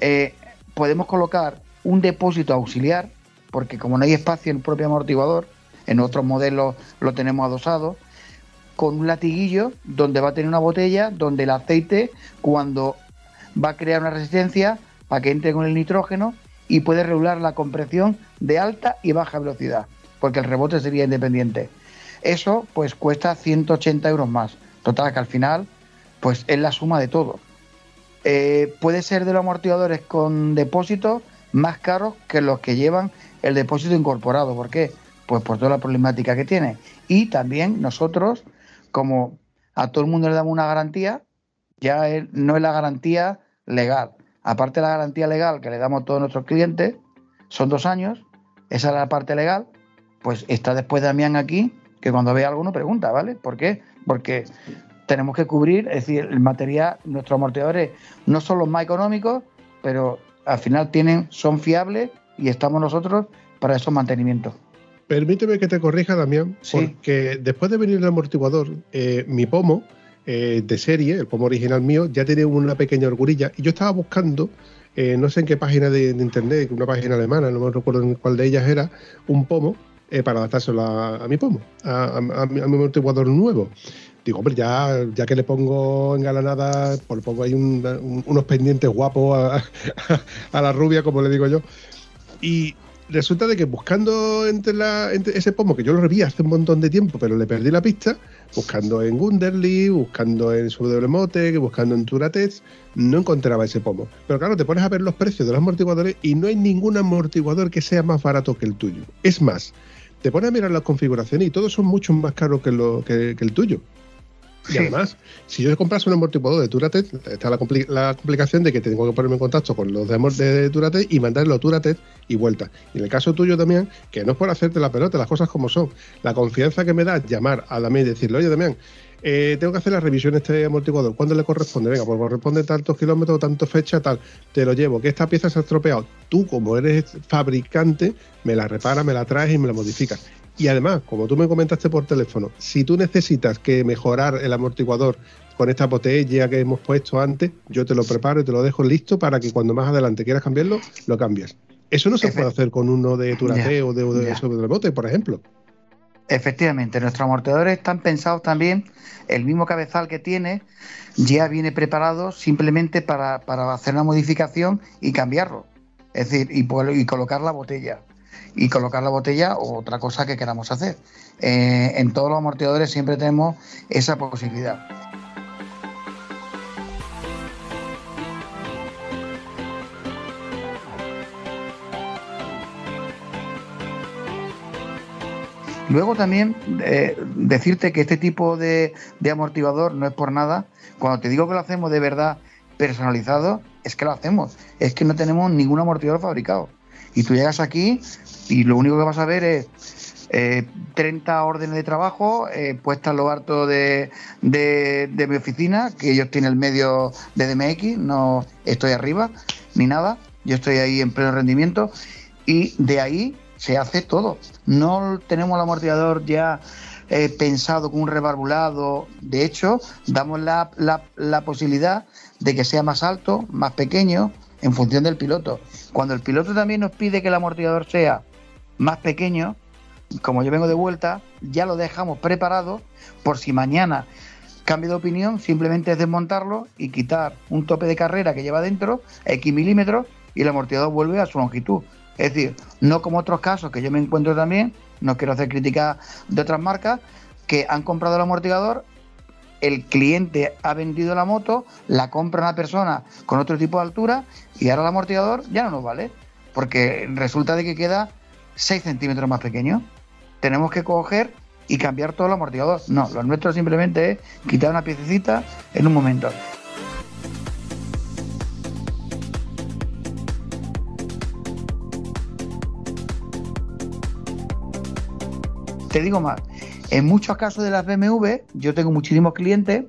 Eh, podemos colocar un depósito auxiliar, porque como no hay espacio en el propio amortiguador, en otros modelos lo tenemos adosado, con un latiguillo donde va a tener una botella donde el aceite, cuando va a crear una resistencia para que entre con el nitrógeno y puede regular la compresión de alta y baja velocidad, porque el rebote sería independiente. Eso pues cuesta 180 euros más. Total, que al final pues es la suma de todo. Eh, puede ser de los amortiguadores con depósito más caros que los que llevan el depósito incorporado. ¿Por qué? Pues por toda la problemática que tiene. Y también nosotros, como a todo el mundo le damos una garantía, ya no es la garantía legal. Aparte de la garantía legal que le damos a todos nuestros clientes, son dos años, esa es la parte legal, pues está después Damián aquí, que cuando ve algo no pregunta, ¿vale? ¿Por qué? Porque tenemos que cubrir, es decir, el material, nuestros amortiguadores no son los más económicos, pero al final tienen, son fiables y estamos nosotros para esos mantenimientos. Permíteme que te corrija, Damián, porque después de venir el amortiguador, eh, mi pomo eh, de serie, el pomo original mío, ya tiene una pequeña orgurilla y yo estaba buscando, eh, no sé en qué página de, internet, una página alemana, no me recuerdo en cuál de ellas era, un pomo para adaptárselo a, mi pomo, a, a, mi amortiguador nuevo digo, hombre, ya, ya que le pongo engalanada, pues le pongo ahí unos pendientes guapos a, la rubia, como le digo yo. Y resulta de que buscando entre, la, ese pomo, que yo lo reví hace un montón de tiempo, pero le perdí la pista, buscando en Gunderly, buscando en WMote, buscando en Turatex, no encontraba ese pomo. Pero claro, te pones a ver los precios de los amortiguadores y no hay ningún amortiguador que sea más barato que el tuyo. Es más, te pones a mirar las configuraciones y todos son mucho más caros que el tuyo. Y además, si yo compras un amortiguador de Turatet, está la, complicación de que tengo que ponerme en contacto con los de, de Turatet y mandarlo a Turatet y vuelta. Y en el caso tuyo también, que no es por hacerte la pelota, las cosas como son. La confianza que me da llamar a Damián y decirle, oye Damián, eh, tengo que hacer la revisión este amortiguador. ¿Cuándo le corresponde? Venga, pues corresponde tantos kilómetros, tanto fecha, tal. Te lo llevo. Que esta pieza se ha estropeado. Tú, como eres fabricante, me la reparas, me la traes y me la modificas. Y además, como tú me comentaste por teléfono, si tú necesitas que mejorar el amortiguador con esta botella que hemos puesto antes, yo te lo preparo y te lo dejo listo para que cuando más adelante quieras cambiarlo, lo cambies. Eso no se puede hacer con uno de Turate o de, de, de bote, por ejemplo. Efectivamente, nuestros amortiguadores están pensados también, el mismo cabezal que tiene ya viene preparado simplemente para, hacer una modificación y cambiarlo. Es decir, y, y, colocar la botella. Y colocar la botella o otra cosa que queramos hacer. Eh, en todos los amortiguadores siempre tenemos esa posibilidad. Luego también eh, decirte que este tipo de, amortiguador no es por nada. Cuando te digo que lo hacemos de verdad personalizado, es que lo hacemos. Es que no tenemos ningún amortiguador fabricado. Y tú llegas aquí y lo único que vas a ver es 30 eh, órdenes de trabajo eh, puestas lo harto de, de, mi oficina, que ellos tienen el medio de DMX, no estoy arriba ni nada, yo estoy ahí en pleno rendimiento y de ahí se hace todo. No tenemos el amortiguador ya eh, pensado con un rebarbulado. De hecho, damos la, la, posibilidad de que sea más alto, más pequeño, en función del piloto. Cuando el piloto también nos pide que el amortiguador sea más pequeño, como yo vengo de vuelta, ya lo dejamos preparado por si mañana cambia de opinión, simplemente es desmontarlo y quitar un tope de carrera que lleva dentro, X milímetros, y el amortiguador vuelve a su longitud. Es decir, no como otros casos que yo me encuentro también, no quiero hacer crítica de otras marcas, que han comprado el amortiguador, el cliente ha vendido la moto, la compra una persona con otro tipo de altura y ahora el amortiguador ya no nos vale, porque resulta de que queda 6 centímetros más pequeño. Tenemos que coger y cambiar todo el amortiguador. No, lo nuestro simplemente es quitar una piececita en un momento. Te digo más, en muchos casos de las BMW, yo tengo muchísimos clientes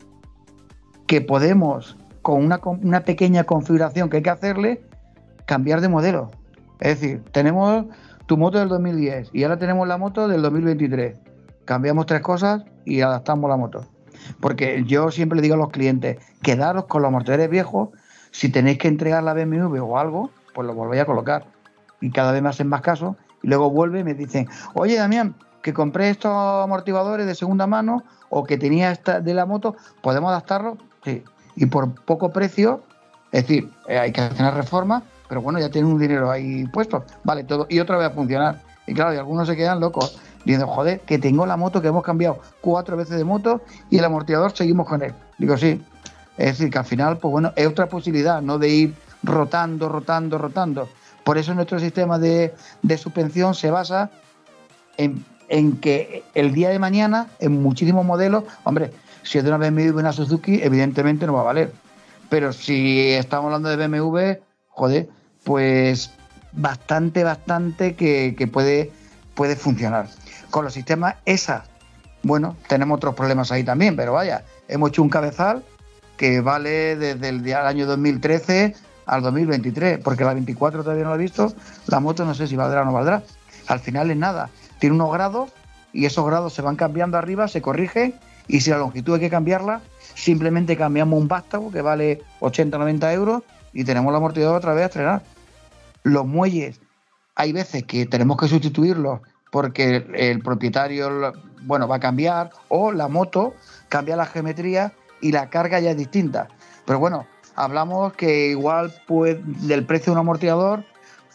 que podemos, con una, pequeña configuración que hay que hacerle, cambiar de modelo. Es decir, tenemos tu moto del 2010 y ahora tenemos la moto del 2023. Cambiamos tres cosas y adaptamos la moto. Porque yo siempre le digo a los clientes, quedaros con los motores viejos, si tenéis que entregar la BMW o algo, pues lo volvéis a colocar. Y cada vez me hacen más caso y luego vuelve y me dicen, oye Damián, que compré estos amortiguadores de segunda mano o que tenía esta de la moto, ¿podemos adaptarlo? Y por poco precio, es decir, eh, hay que hacer una reforma, pero bueno, ya tiene un dinero ahí puesto, vale, todo, y otra vez a funcionar. Y claro, y algunos se quedan locos, diciendo, joder, que tengo la moto que hemos cambiado cuatro veces de moto y el amortiguador seguimos con él. Digo, sí. Es decir, que al final, pues bueno, es otra posibilidad, no de ir rotando, rotando, rotando. Por eso nuestro sistema de, de suspensión se basa en en que el día de mañana, en muchísimos modelos, hombre, si es de una BMW una Suzuki, evidentemente no va a valer. Pero si estamos hablando de BMW, joder, pues bastante, bastante que, puede, puede funcionar. Con los sistemas ESA, bueno, tenemos otros problemas ahí también, pero vaya, hemos hecho un cabezal que vale desde el año 2013 al 2023, porque la 24 todavía no la he visto, la moto no sé si valdrá o no valdrá. Al final es nada, tiene unos grados y esos grados se van cambiando arriba, se corrige y si la longitud hay que cambiarla, simplemente cambiamos un vástago que vale 80 90 euros y tenemos la amortiguador otra vez a estrenar. Los muelles, hay veces que tenemos que sustituirlos porque el propietario bueno, va a cambiar o la moto cambia la geometría y la carga ya es distinta. Pero bueno, hablamos que igual pues, del precio de un amortiguador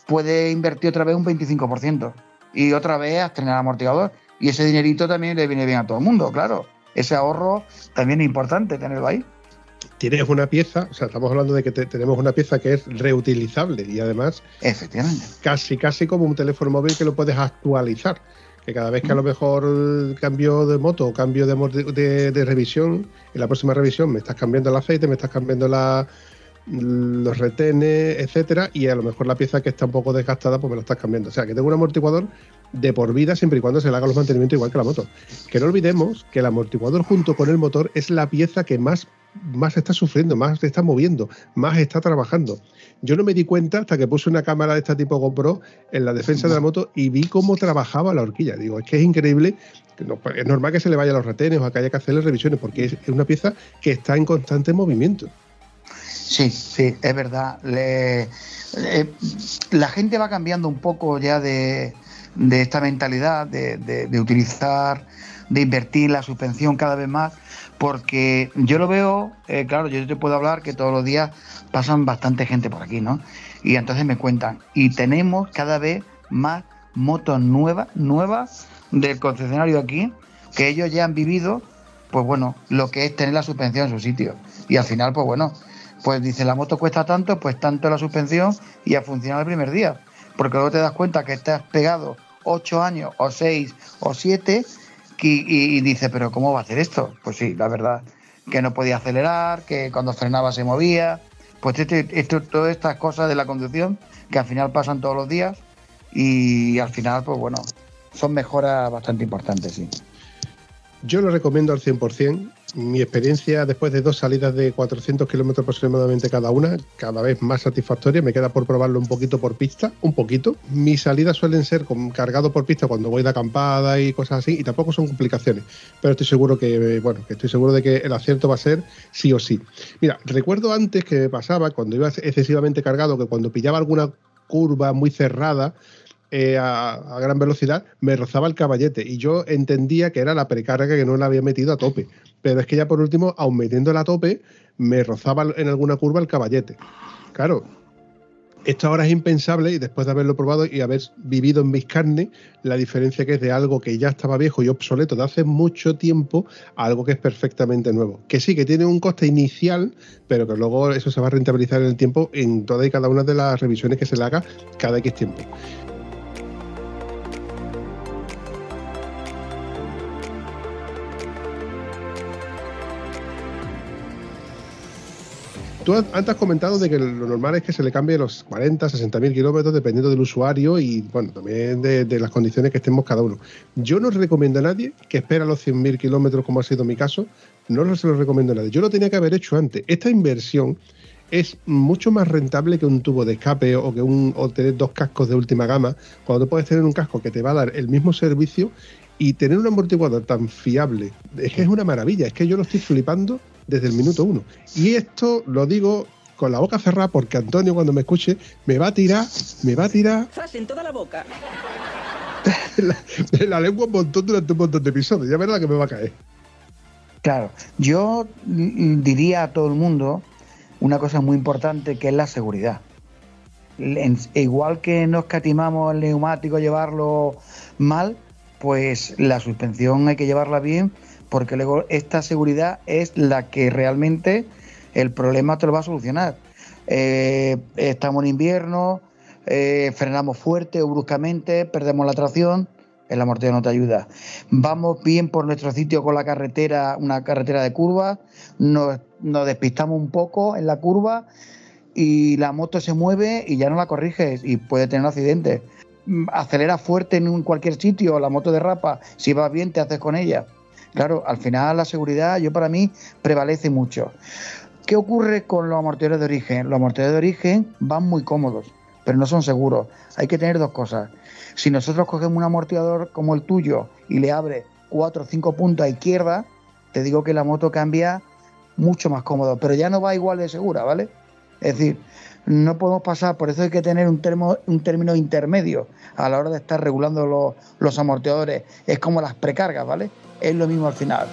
puede invertir otra vez un 25% y otra vez a estrenar amortiguador. Y ese dinerito también le viene bien a todo el mundo, claro. Ese ahorro también es importante tenerlo ahí. Tienes una pieza, o sea, estamos hablando de que tenemos una pieza que es reutilizable y además Efectivamente. casi casi como un teléfono móvil que lo puedes actualizar. que cada vez que a lo mejor cambio de moto o cambio de, de, revisión, en la próxima revisión me estás cambiando el aceite, me estás cambiando la, los retenes, etcétera, y a lo mejor la pieza que está un poco desgastada, pues me la estás cambiando. O sea, que tengo un amortiguador de por vida siempre y cuando se le haga los mantenimientos igual que la moto. Que no olvidemos que el amortiguador junto con el motor es la pieza que más, más está sufriendo, más está moviendo, más está trabajando. Yo no me di cuenta hasta que puse una cámara de este tipo GoPro en la defensa de la moto y vi cómo trabajaba la horquilla. Digo, es que es increíble, es normal que se le vaya los retenes o que haya que hacerle revisiones, porque es una pieza que está en constante movimiento. Sí, sí, es verdad. La gente va cambiando un poco ya de, esta mentalidad de, utilizar, de invertir la suspensión cada vez más, porque yo lo veo, eh, claro, yo te puedo hablar que todos los días pasan bastante gente por aquí, ¿no? Y entonces me cuentan, y tenemos cada vez más motos nuevas, nuevas del concesionario aquí, que ellos ya han vivido, pues bueno, lo que es tener la suspensión en su sitio. Y al final, pues bueno, pues dice, la moto cuesta tanto, pues tanto la suspensión y a funcionar el primer día. Porque luego te das cuenta que estás pegado ocho años o seis o siete y, dice, pero ¿cómo va a hacer esto? Pues sí, la verdad, que no podía acelerar, que cuando frenaba se movía. Pues este, esto, todas estas cosas de la conducción que al final pasan todos los días y al final, pues bueno, son mejoras bastante importantes, sí. Yo lo recomiendo al 100% mi experiencia después de dos salidas de 400 kilómetros aproximadamente cada una, cada vez más satisfactoria. Me queda por probarlo un poquito por pista, un poquito. Mis salidas suelen ser cargado por pista cuando voy de acampada y cosas así, y tampoco son complicaciones. Pero estoy seguro que, bueno, que estoy seguro de que el acierto va a ser sí o sí. Mira, recuerdo antes que me pasaba cuando iba excesivamente cargado que cuando pillaba alguna curva muy cerrada, eh, a, gran velocidad, me rozaba el caballete y yo entendía que era la precarga que no la había metido a tope. Pero es que ya por último, aun metiéndola a tope, me rozaba en alguna curva el caballete. Claro, esto ahora es impensable y después de haberlo probado y haber vivido en mis carnes, la diferencia que es de algo que ya estaba viejo y obsoleto de hace mucho tiempo a algo que es perfectamente nuevo. Que sí, que tiene un coste inicial, pero que luego eso se va a rentabilizar en el tiempo en toda y cada una de las revisiones que se le haga cada X tiempo. Tú antes has comentado de que lo normal es que se le cambie los 40, 60 mil kilómetros dependiendo del usuario y bueno, también de, las condiciones que estemos cada uno. Yo no recomiendo a nadie que espera los 100 mil kilómetros como ha sido mi caso, no se lo recomiendo a nadie. Yo lo tenía que haber hecho antes. Esta inversión es mucho más rentable que un tubo de escape o que un, tener dos cascos de última gama, cuando tú puedes tener un casco que te va a dar el mismo servicio y tener un amortiguador tan fiable. Es que es una maravilla, es que yo lo estoy flipando desde el minuto uno. Y esto lo digo con la boca cerrada porque Antonio cuando me escuche me va a tirar, me va a tirar... en toda la boca! <laughs> la, lengua un montón durante un montón de episodios, ya verá que me va a caer. Claro, yo diría a todo el mundo una cosa muy importante que es la seguridad. igual que nos catimamos el neumático llevarlo mal, pues la suspensión hay que llevarla bien porque luego esta seguridad es la que realmente el problema te lo va a solucionar. Eh, estamos en invierno, eh, frenamos fuerte o bruscamente, perdemos la tracción, el amortiguador no te ayuda. Vamos bien por nuestro sitio con la carretera, una carretera de curva, nos, despistamos un poco en la curva y la moto se mueve y ya no la corriges y puede tener un accidente. Acelera fuerte en cualquier sitio, la moto derrapa, si vas bien te haces con ella. Claro, al final la seguridad, yo para mí, prevalece mucho. ¿Qué ocurre con los amortiguadores de origen? Los amortiguadores de origen van muy cómodos, pero no son seguros. Hay que tener dos cosas. Si nosotros cogemos un amortiguador como el tuyo y le abre cuatro o cinco puntos a izquierda, te digo que la moto cambia mucho más cómodo, pero ya no va igual de segura, ¿vale? Es decir, no podemos pasar, por eso hay que tener un, un término intermedio a la hora de estar regulando los, los amortiguadores. Es como las precargas, ¿vale? Es lo mismo al final.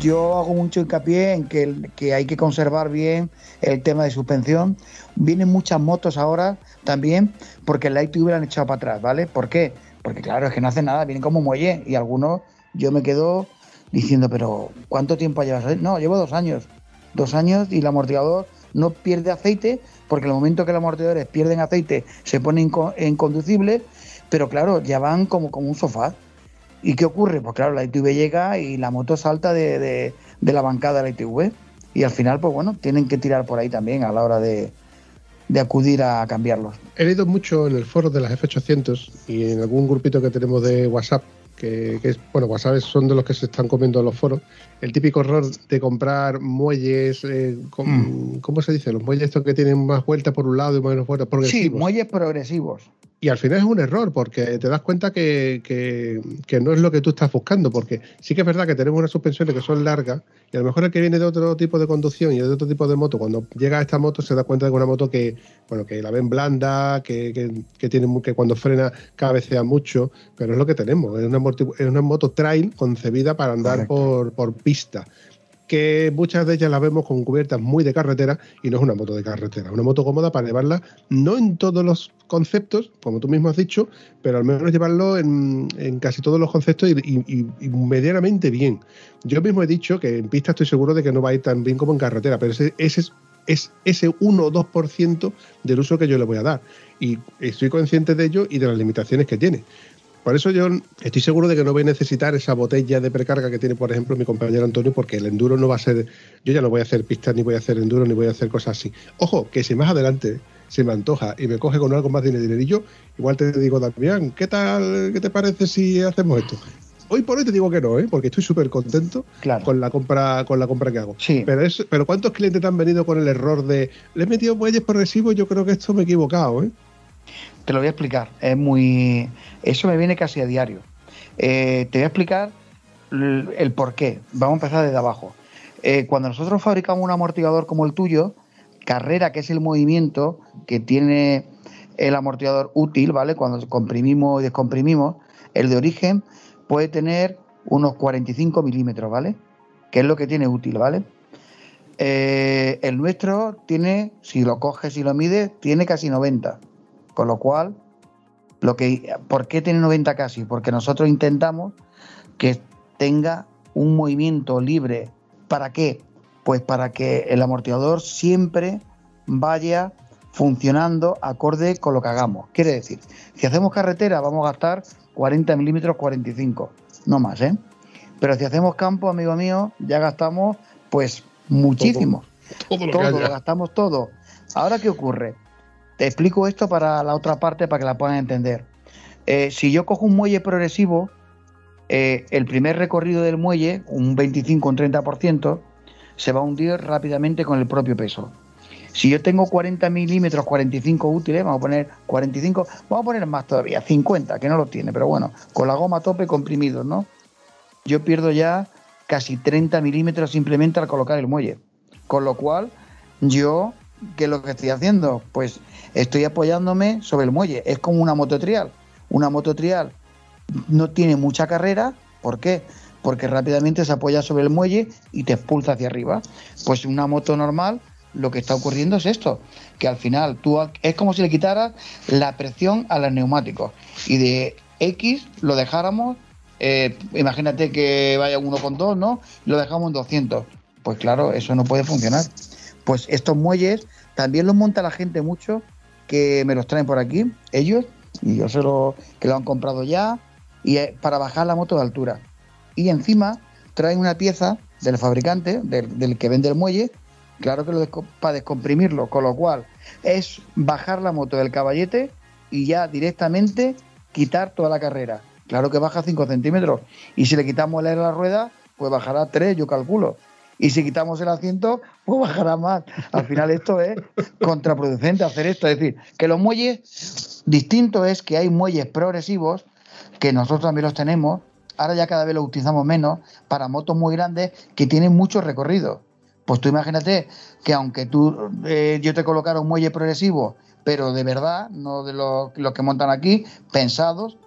Yo hago mucho hincapié en que, que, hay que conservar bien el tema de suspensión. Vienen muchas motos ahora también porque la ITV la han echado para atrás, ¿vale? ¿Por qué? Porque claro, es que no hacen nada, vienen como muelle y algunos yo me quedo diciendo, pero ¿cuánto tiempo llevas? No, llevo dos años. dos años y el amortiguador no pierde aceite, porque en el momento que los amortiguadores pierden aceite se pone inconducible, pero claro, ya van como, como un sofá. ¿Y qué ocurre? Pues claro, la ITV llega y la moto salta de, de, la bancada de la ITV. Y al final, pues bueno, tienen que tirar por ahí también a la hora de, de acudir a cambiarlos. He leído mucho en el foro de las F800 y en algún grupito que tenemos de WhatsApp que, es, bueno, WhatsApp son de los que se están comiendo en los foros, el típico error de comprar muelles, eh, mm. ¿cómo se dice? Los muelles estos que tienen más vueltas por un lado y menos vueltas progresivos. Sí, muelles progresivos. Y al final es un error porque te das cuenta que, que, no es lo que tú estás buscando, porque sí que es verdad que tenemos unas suspensiones que son largas y a lo mejor el que viene de otro tipo de conducción y de otro tipo de moto, cuando llega a esta moto se da cuenta de que una moto que, bueno, que la ven blanda, que, que, tiene, que cuando frena cabecea mucho, pero es lo que tenemos, es una, es una moto trail concebida para andar por, por pista que muchas de ellas las vemos con cubiertas muy de carretera y no es una moto de carretera, una moto cómoda para llevarla no en todos los conceptos, como tú mismo has dicho, pero al menos llevarlo en, casi todos los conceptos y, medianamente bien. Yo mismo he dicho que en pista estoy seguro de que no va a ir tan bien como en carretera, pero ese, ese es es ese 1 o 2% del uso que yo le voy a dar. Y estoy consciente de ello y de las limitaciones que tiene. Por eso yo estoy seguro de que no voy a necesitar esa botella de precarga que tiene, por ejemplo, mi compañero Antonio, porque el enduro no va a ser. Yo ya no voy a hacer pistas, ni voy a hacer enduro, ni voy a hacer cosas así. Ojo, que si más adelante se me antoja y me coge con algo más de dinerillo, igual te digo, Damián, ¿qué tal? ¿Qué te parece si hacemos esto? Hoy por hoy te digo que no, ¿eh? porque estoy súper contento con la compra con la compra que hago. Sí. Pero, es, pero ¿cuántos clientes te han venido con el error de le he metido muelles progresivos? Yo creo que esto me he equivocado. ¿eh? Te lo voy a explicar. Es muy. Eso me viene casi a diario. Eh, te voy a explicar el, por qué. Vamos a empezar desde abajo. Eh, cuando nosotros fabricamos un amortiguador como el tuyo, carrera, que es el movimiento que tiene el amortiguador útil, ¿vale? Cuando comprimimos y descomprimimos, el de origen puede tener unos 45 milímetros, ¿vale? Que es lo que tiene útil, ¿vale? Eh, el nuestro tiene, si lo coges y lo mides, tiene casi 90. Con lo cual, lo que, ¿por qué tiene 90 casi? Porque nosotros intentamos que tenga un movimiento libre. ¿Para qué? Pues para que el amortiguador siempre vaya funcionando acorde con lo que hagamos. Quiere decir, si hacemos carretera vamos a gastar 40 milímetros 45, no más, ¿eh? Pero si hacemos campo, amigo mío, ya gastamos pues muchísimo. Todo, todo, lo, gastamos todo. Ahora, ¿qué ocurre? Te explico esto para la otra parte para que la puedan entender. Eh, si yo cojo un muelle progresivo, eh, el primer recorrido del muelle, un 25 o un 30%, se va a hundir rápidamente con el propio peso. Si yo tengo 40 milímetros, 45 útiles, vamos a poner 45, vamos a poner más todavía, 50, que no lo tiene, pero bueno, con la goma tope comprimidos, ¿no? Yo pierdo ya casi 30 milímetros simplemente al colocar el muelle. Con lo cual, yo ¿qué es lo que estoy haciendo? Pues estoy apoyándome sobre el muelle. Es como una moto trial. Una moto trial no tiene mucha carrera. ¿Por qué? Porque rápidamente se apoya sobre el muelle y te expulsa hacia arriba. Pues una moto normal, lo que está ocurriendo es esto, que al final tú es como si le quitaras la presión a los neumáticos y de X lo dejáramos, eh, imagínate que vaya uno con dos, ¿no? Lo dejamos en 200. Pues claro, eso no puede funcionar. Pues estos muelles también los monta la gente mucho que me los traen por aquí, ellos, y yo sé lo, que lo han comprado ya, y para bajar la moto de altura. Y encima traen una pieza del fabricante, del, que vende el muelle, claro que lo para descomprimirlo, con lo cual es bajar la moto del caballete y ya directamente quitar toda la carrera. Claro que baja 5 centímetros. Y si le quitamos la, la rueda, pues bajará 3, yo calculo y si quitamos el asiento, pues bajará más. Al final esto es contraproducente hacer esto. Es decir, que los muelles, distinto es que hay muelles progresivos, que nosotros también los tenemos, ahora ya cada vez los utilizamos menos, para motos muy grandes que tienen mucho recorrido. Pues tú imagínate que aunque tú, eh, yo te colocara un muelle progresivo, pero de verdad, no de los, los que montan aquí, pensados,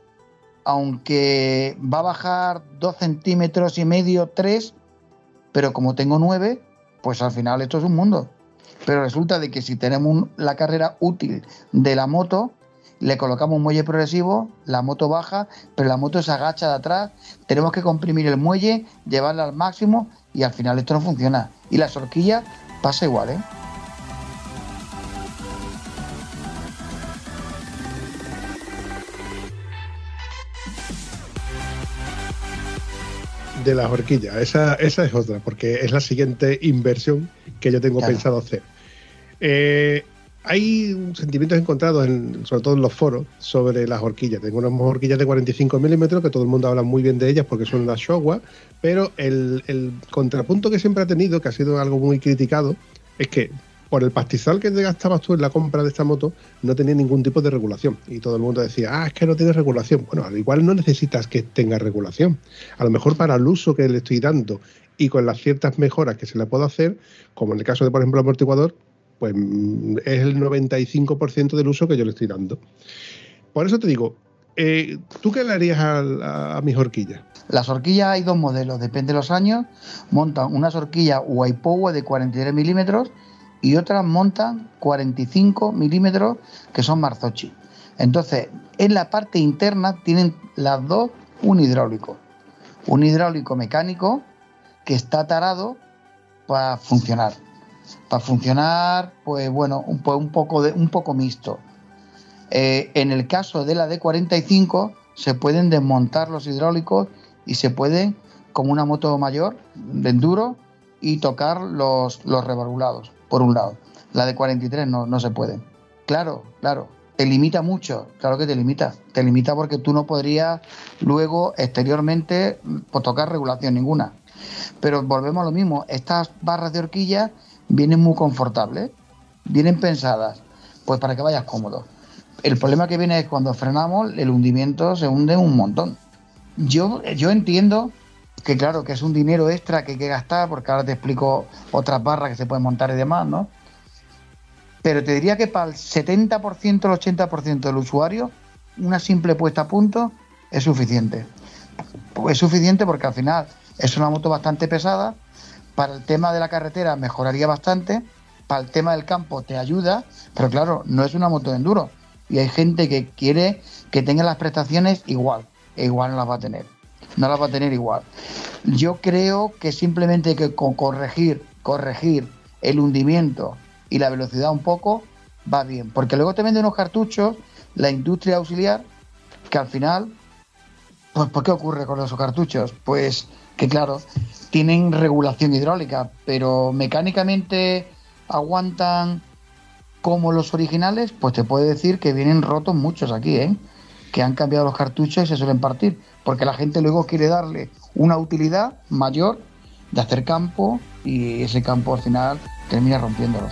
aunque va a bajar dos centímetros y medio, tres, pero como tengo nueve, pues al final esto es un mundo. Pero resulta de que si tenemos la carrera útil de la moto, le colocamos un muelle progresivo, la moto baja, pero la moto se agacha de atrás, tenemos que comprimir el muelle, llevarla al máximo y al final esto no funciona. Y la horquilla pasa igual, ¿eh? De las horquillas. Esa, esa es otra, porque es la siguiente inversión que yo tengo pensado hacer. Eh, hay sentimientos encontrados, en, sobre todo en los foros, sobre las horquillas. Tengo unas horquillas de 45 milímetros que todo el mundo habla muy bien de ellas porque son las Showa, pero el, el contrapunto que siempre ha tenido, que ha sido algo muy criticado, es que por el pastizal que te gastabas tú en la compra de esta moto, no tenía ningún tipo de regulación. Y todo el mundo decía, ah, es que no tiene regulación. Bueno, al igual no necesitas que tenga regulación. A lo mejor para el uso que le estoy dando y con las ciertas mejoras que se le puedo hacer, como en el caso de, por ejemplo, el amortiguador, pues mm, es el 95% del uso que yo le estoy dando. Por eso te digo, eh, ¿tú qué le harías a, mis horquillas? Las horquillas hay dos modelos, depende de los años. Montan unas horquillas Waipowa de 43 milímetros y otras montan 45 milímetros que son Marzocchi. Entonces, en la parte interna tienen las dos un hidráulico. Un hidráulico mecánico que está tarado para funcionar. Para funcionar, pues bueno, un, poco, un poco mixto. Eh, en el caso de la D45 se pueden desmontar los hidráulicos y se pueden, como una moto mayor de enduro, y tocar los, los por un lado. La de 43 no, no se puede. Claro, claro, te limita mucho, claro que te limita. Te limita porque tú no podrías luego exteriormente pues, tocar regulación ninguna. Pero volvemos a lo mismo, estas barras de horquilla vienen muy confortables, vienen pensadas, pues para que vayas cómodo. El problema que viene es cuando frenamos, el hundimiento se hunde un montón. Yo, yo entiendo que claro, que es un dinero extra que hay que gastar, porque ahora te explico otras barras que se pueden montar y demás, ¿no? Pero te diría que para el 70%, el 80% del usuario, una simple puesta a punto es suficiente. Es suficiente porque al final es una moto bastante pesada, para el tema de la carretera mejoraría bastante, para el tema del campo te ayuda, pero claro, no es una moto de enduro. Y hay gente que quiere que tenga las prestaciones igual, e igual no las va a tener no la va a tener igual. Yo creo que simplemente que corregir, corregir el hundimiento y la velocidad un poco, va bien. Porque luego te venden unos cartuchos, la industria auxiliar, que al final, pues ¿por qué ocurre con esos cartuchos? Pues que claro, tienen regulación hidráulica, pero mecánicamente aguantan como los originales, pues te puedo decir que vienen rotos muchos aquí, ¿eh? que han cambiado los cartuchos y se suelen partir porque la gente luego quiere darle una utilidad mayor de hacer campo y ese campo al final termina rompiéndolo.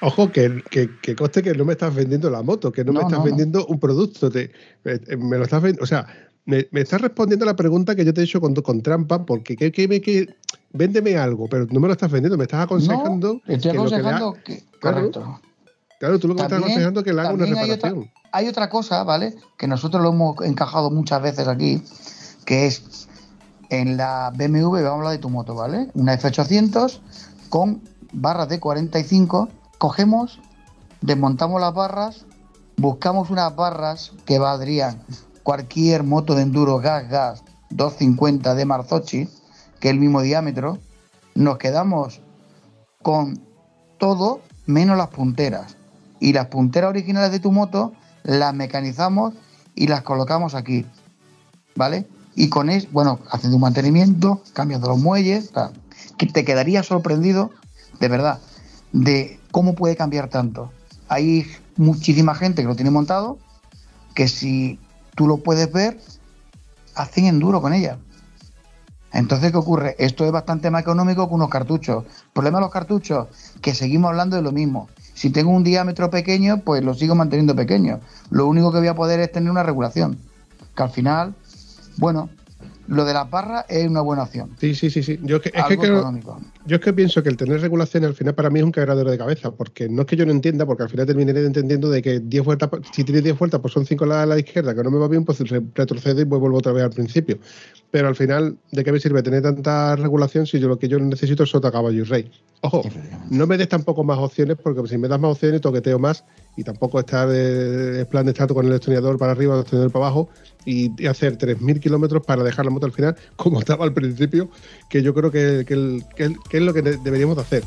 Ojo, que, que, coste que no me estás vendiendo la moto, que no, me estás vendiendo un producto. Te, eh, me, lo estás vendiendo. O sea, me, estás respondiendo a la pregunta que yo te he hecho con, con trampa, porque que, que, véndeme algo, pero no me lo estás vendiendo, me estás aconsejando. estoy aconsejando que, correcto. Claro, tú lo que me estás aconsejando es que le haga una reparación. Hay otra, cosa, ¿vale? Que nosotros lo hemos encajado muchas veces aquí, que es en la BMW, vamos a hablar de tu moto, ¿vale? Una F800 con barras de 45, cogemos, desmontamos las barras, buscamos unas barras que valdrían cualquier moto de enduro gas gas 250 de Marzocchi, que el mismo diámetro, nos quedamos con todo menos las punteras. Y las punteras originales de tu moto las mecanizamos y las colocamos aquí. ¿Vale? Y con eso, bueno, haciendo un mantenimiento, cambiando los muelles, que te quedaría sorprendido, de verdad, de cómo puede cambiar tanto. Hay muchísima gente que lo tiene montado, que si tú lo puedes ver, hacen enduro con ella. Entonces, ¿qué ocurre? Esto es bastante más económico que unos cartuchos. Problema de los cartuchos, que seguimos hablando de lo mismo. Si tengo un diámetro pequeño, pues lo sigo manteniendo pequeño. Lo único que voy a poder es tener una regulación. Que al final, bueno, lo de las barras es una buena opción. Sí, sí, sí, sí. Yo, es que creo, yo es que pienso que el tener regulación al final para mí es un quebradero de cabeza, porque no es que yo no entienda, porque al final terminaré entendiendo de que 10 vueltas, si tienes 10 vueltas, pues son 5 a la, izquierda, que no me va bien, pues retrocedo y vuelvo otra vez al principio. Pero al final, ¿de qué me sirve tener tanta regulación si yo lo que yo necesito es sota, caballo y rey? Ojo, no me des tampoco más opciones, porque si me das más opciones, toqueteo más y tampoco estar en plan de estar con el destornillador para arriba, el destornillador para abajo y, hacer 3.000 kilómetros para dejar la moto al final, <laughs> como estaba al principio, que yo creo que, es lo que deberíamos de hacer.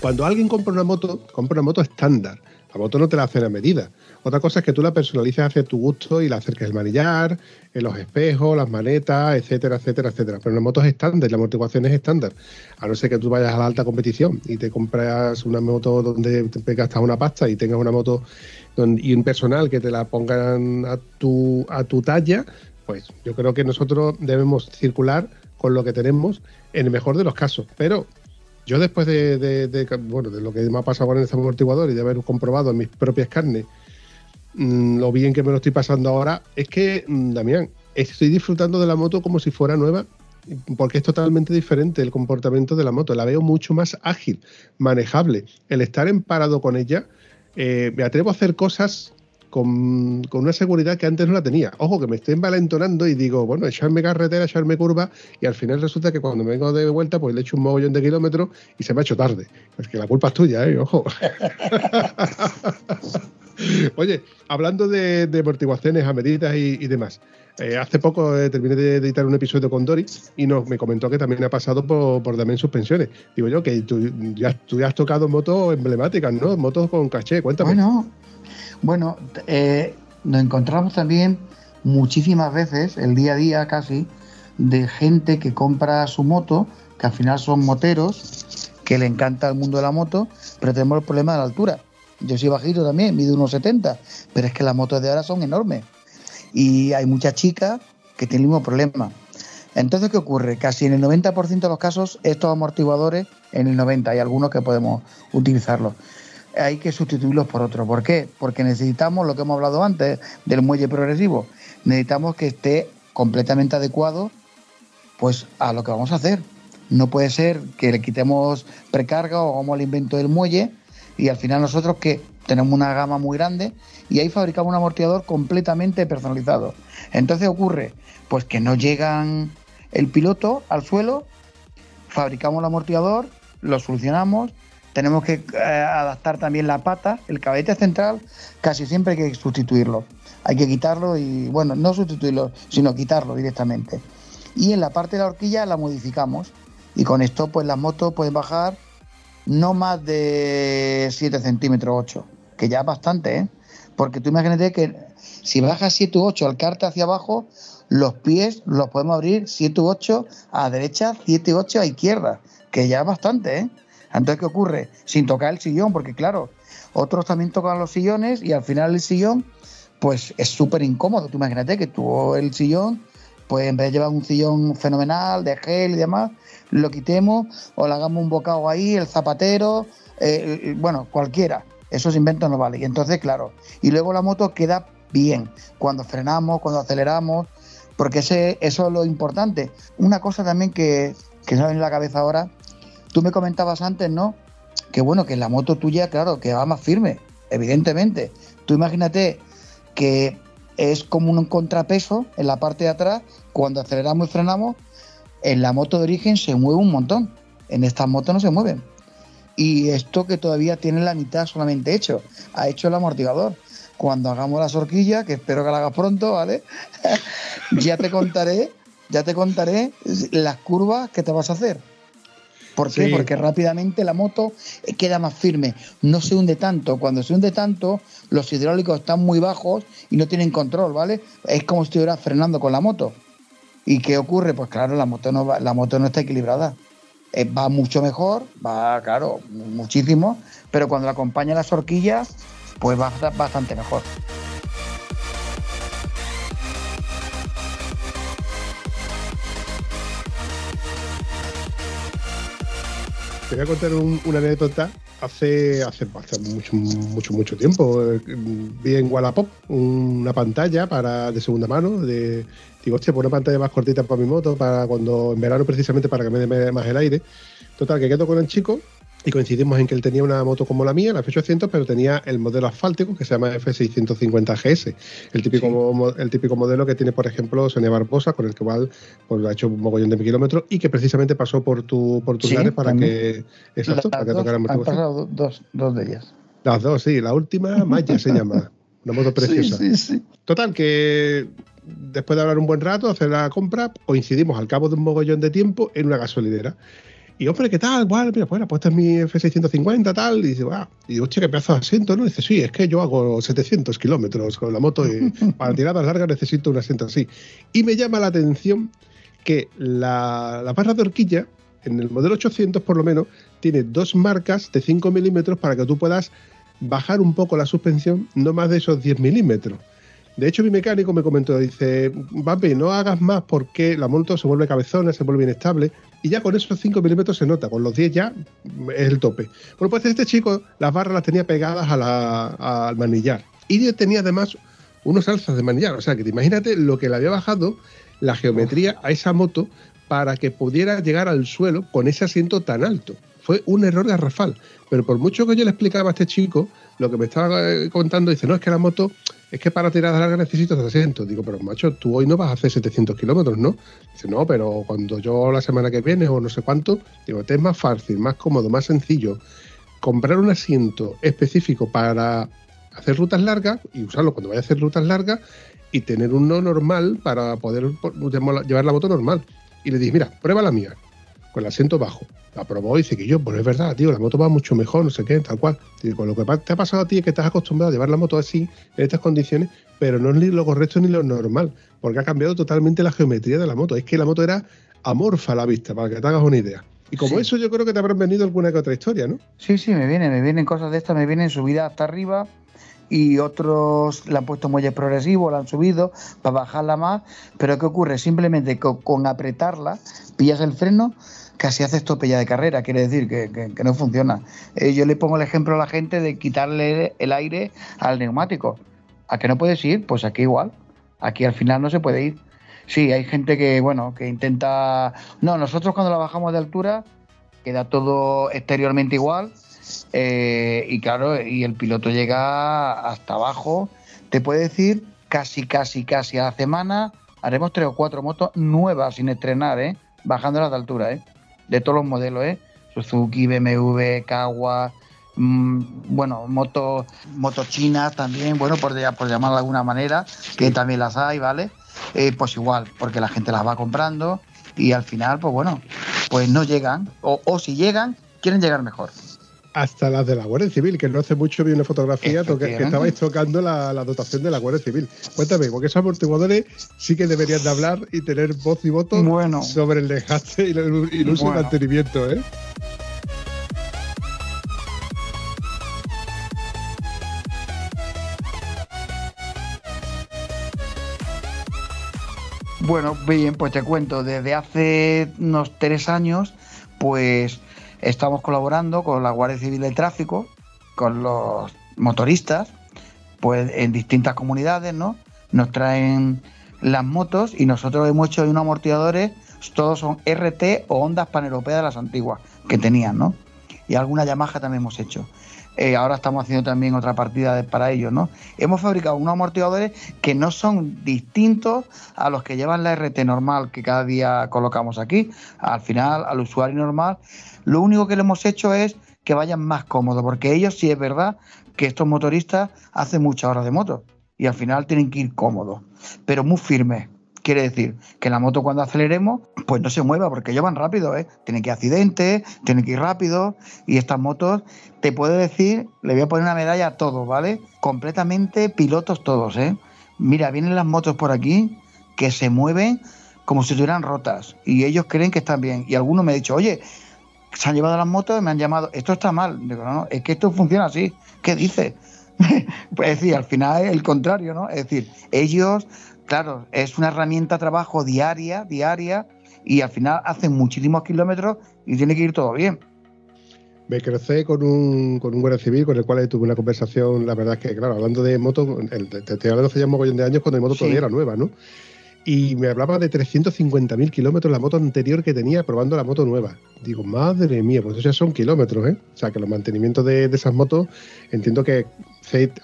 Cuando alguien compra una moto, compra una moto estándar. La moto no te la hacen a medida. Otra cosa es que tú la personalices hacia tu gusto y la acerques el manillar, en los espejos, las manetas, etcétera, etcétera, etcétera. Pero la moto es estándar, la amortiguación es estándar. A no ser que tú vayas a la alta competición y te compras una moto donde te gastas una pasta y tengas una moto y un personal que te la pongan a tu, a tu talla, pues yo creo que nosotros debemos circular con lo que tenemos en el mejor de los casos. Pero yo después de, bueno, de lo que me ha pasado con este amortiguador y de haber comprobado en mis propias carnes Mm, lo bien que me lo estoy pasando ahora, es que, mm, Damián, estoy disfrutando de la moto como si fuera nueva, porque es totalmente diferente el comportamiento de la moto. La veo mucho más ágil, manejable. El estar en parado con ella, eh, me atrevo a hacer cosas con, una seguridad que antes no la tenía. Ojo, que me estoy envalentonando y digo, bueno, echarme carretera, echarme curva, y al final resulta que cuando me vengo de vuelta, pues le echo un mogollón de kilómetros y se me ha hecho tarde. Es que la culpa es tuya, ¿eh? Ojo. <laughs> <laughs> Oye, hablando de, amortiguaciones a medidas y, demás, eh, hace poco eh, terminé de editar un episodio con Dori y nos, me comentó que también ha pasado por, por también suspensiones. Digo yo que tú ya, tú has tocado motos emblemáticas, ¿no? Motos con caché, cuéntame. Bueno, bueno eh, nos encontramos también muchísimas veces, el día a día casi, de gente que compra su moto, que al final son moteros, que le encanta el mundo de la moto, pero tenemos el problema de la altura. Yo soy bajito también, mido unos 70, pero es que las motos de ahora son enormes. Y hay muchas chicas que tienen el mismo problema. Entonces, ¿qué ocurre? Casi en el 90% de los casos, estos amortiguadores, en el 90% hay algunos que podemos utilizarlos. Hay que sustituirlos por otros. ¿Por qué? Porque necesitamos lo que hemos hablado antes del muelle progresivo. Necesitamos que esté completamente adecuado pues a lo que vamos a hacer. No puede ser que le quitemos precarga o hagamos el invento del muelle y al final nosotros que tenemos una gama muy grande y ahí fabricamos un amortiguador completamente personalizado. Entonces ocurre pues que no llegan el piloto al suelo, fabricamos el amortiguador, lo solucionamos, tenemos que eh, adaptar también la pata, el caballete central, casi siempre hay que sustituirlo. Hay que quitarlo y, bueno, no sustituirlo, sino quitarlo directamente. Y en la parte de la horquilla la modificamos y con esto pues las motos pueden bajar no más de 7 centímetros 8, que ya es bastante, ¿eh? Porque tú imagínate que si bajas 7 u 8 al carte hacia abajo, los pies los podemos abrir 7 u 8 a derecha, 7 u 8 a izquierda, que ya es bastante, ¿eh? Entonces, ¿qué ocurre? Sin tocar el sillón, porque claro, otros también tocan los sillones y al final el sillón, pues es súper incómodo. Tú imagínate que tú el sillón, pues en vez de llevar un sillón fenomenal de gel y demás, lo quitemos o le hagamos un bocado ahí, el zapatero, eh, eh, bueno, cualquiera. Esos inventos no valen. Y entonces, claro, y luego la moto queda bien cuando frenamos, cuando aceleramos, porque ese, eso es lo importante. Una cosa también que, que me en la cabeza ahora, tú me comentabas antes, ¿no? Que bueno, que la moto tuya, claro, que va más firme, evidentemente. Tú imagínate que es como un contrapeso en la parte de atrás, cuando aceleramos y frenamos, en la moto de origen se mueve un montón. En estas motos no se mueven. Y esto que todavía tiene la mitad solamente hecho, ha hecho el amortiguador. Cuando hagamos las horquillas, que espero que la hagas pronto, ¿vale? <laughs> ya te contaré, ya te contaré las curvas que te vas a hacer. ¿Por qué? Porque rápidamente la moto queda más firme, no se hunde tanto. Cuando se hunde tanto, los hidráulicos están muy bajos y no tienen control, ¿vale? Es como si estuvieras frenando con la moto. ¿Y qué ocurre? Pues claro, la moto no, va, la moto no está equilibrada. Eh, va mucho mejor, va, claro, muchísimo, pero cuando la acompaña las horquillas, pues va bastante mejor. Te voy a contar una anécdota hace, hace, mucho, mucho, mucho tiempo. eh, Vi en Wallapop una pantalla para de segunda mano. De, digo, hostia, pues una pantalla más cortita para mi moto, para cuando en verano precisamente para que me dé más el aire. Total, que quedo con el chico y coincidimos en que él tenía una moto como la mía, la F800, pero tenía el modelo asfáltico que se llama F650 GS, el típico, Sí. el típico modelo que tiene, por ejemplo, Sonia Barbosa, con el que pues, ha hecho un mogollón de kilómetros y que precisamente pasó por, tu, por tus Sí, lares para también. que, exacto, para que dos, tocara han pasado dos, dos de ellas. Las dos, sí. La última, Maya se llama. Una moto <laughs> preciosa. Sí, sí, sí. Total, que después de hablar un buen rato, hacer la compra, coincidimos al cabo de un mogollón de tiempo en una gasolinera. Y hombre, ¿qué tal? Bueno, mira, bueno, pues esta es mi F650, tal. Y dice, ah, y digo, hostia, qué pedazo de asiento, ¿no? Y dice, sí, es que yo hago 700 kilómetros con la moto y <laughs> para tiradas largas necesito un asiento así. Y me llama la atención que la, la barra de horquilla, en el modelo 800 por lo menos, tiene dos marcas de 5 milímetros para que tú puedas bajar un poco la suspensión, no más de esos 10 milímetros. De hecho, mi mecánico me comentó, dice, Bambi, no hagas más porque la moto se vuelve cabezona, se vuelve inestable, y ya con esos 5 milímetros se nota, con los 10 ya es el tope. Bueno, pues este chico las barras las tenía pegadas a la- al manillar. Y yo tenía además unos alzas de manillar, o sea que te imagínate lo que le había bajado la geometría a esa moto para que pudiera llegar al suelo con ese asiento tan alto. Fue un error garrafal. Pero por mucho que yo le explicaba a este chico, lo que me estaba eh, contando, dice, no, es que la moto, es que para tirar larga necesito este asiento. Digo, pero macho, tú hoy no vas a hacer 700 kilómetros, ¿no? Dice, no, pero cuando yo la semana que viene o no sé cuánto, digo, te es más fácil, más cómodo, más sencillo comprar un asiento específico para hacer rutas largas y usarlo cuando vaya a hacer rutas largas y tener uno normal para poder po- llevar la moto normal. Y le dije, mira, prueba la mía, con el asiento bajo. La probó y dice que yo, pues es verdad, tío, la moto va mucho mejor, no sé qué, tal cual. Digo, con lo que te ha pasado a ti es que estás acostumbrado a llevar la moto así, en estas condiciones, pero no es ni lo correcto ni lo normal, porque ha cambiado totalmente la geometría de la moto. Es que la moto era amorfa a la vista, para que te hagas una idea. Y como Sí. eso, yo creo que te habrán venido alguna que otra historia, ¿no? Sí, sí, me vienen, me vienen cosas de estas, me vienen subidas hasta arriba y otros le han puesto muelles progresivos, la han subido para bajarla más, pero ¿qué ocurre? Simplemente co- con, apretarla, pillas el freno, casi haces tope ya de carrera, quiere decir que no funciona. Eh, yo le pongo el ejemplo a la gente de quitarle el aire al neumático. ¿A que no puedes ir? Pues aquí igual, aquí al final no se puede ir. Sí, hay gente que, bueno, que intenta... No, nosotros cuando la bajamos de altura queda todo exteriormente igual eh, y claro, y el piloto llega hasta abajo. Te puede decir casi, casi, casi a la semana haremos tres o cuatro motos nuevas sin estrenar, ¿eh? Bajándolas de altura, ¿eh? De todos los modelos, ¿eh? Suzuki, BMW, Kawa, mm, bueno, motos motos chinas también, bueno, por, llamarlo de alguna manera, que también las hay, ¿vale? Eh, pues igual, porque la gente las va comprando y al final, pues bueno, pues no llegan, o, o si llegan, quieren llegar mejor. Hasta las de la Guardia Civil, que no hace mucho vi una fotografía toque- que estabais tocando la, la dotación de la Guardia Civil. Cuéntame, porque esos amortiguadores sí que deberían de hablar y tener voz y voto Bueno. sobre el desgaste y el, y el uso y mantenimiento, ¿eh? Bueno, bien, pues te cuento, desde hace unos tres años, pues estamos colaborando con la Guardia Civil de Tráfico, con los motoristas, pues en distintas comunidades, ¿no? Nos traen las motos y nosotros hemos hecho unos amortiguadores, todos son RT o ondas paneuropeas de las antiguas que tenían, ¿no? Y alguna Yamaha también hemos hecho. Eh, ahora estamos haciendo también otra partida para ellos, ¿no? Hemos fabricado unos amortiguadores que no son distintos a los que llevan la RT normal que cada día colocamos aquí. Al final, al usuario normal, lo único que le hemos hecho es que vayan más cómodos, porque ellos sí es verdad que estos motoristas hacen muchas horas de moto y al final tienen que ir cómodos, pero muy firmes. Quiere decir que la moto cuando aceleremos, pues no se mueva, porque ellos van rápido, ¿eh? Tienen que ir accidentes, tienen que ir rápido, y estas motos, te puedo decir, le voy a poner una medalla a todos, ¿vale? Completamente pilotos todos, ¿eh? Mira, vienen las motos por aquí que se mueven como si estuvieran rotas, y ellos creen que están bien. Y algunos me han dicho, oye, se han llevado las motos y me han llamado, esto está mal. Es que esto funciona así. ¿Qué dice? <laughs> pues es decir, al final es el contrario, ¿no? Es decir, ellos, claro, es una herramienta de trabajo diaria, diaria, y al final hacen muchísimos kilómetros y tiene que ir todo bien. Me crucé con un, con un guardia civil con el cual tuve una conversación, la verdad es que, claro, hablando de moto, te estoy hablando hace ya un mogollón de años cuando mi moto todavía era nueva, ¿no? Y me hablaba de 350.000 kilómetros la moto anterior que tenía probando la moto nueva. Digo, madre mía, pues eso ya son kilómetros, ¿eh? O sea, que los mantenimientos de, esas motos, entiendo que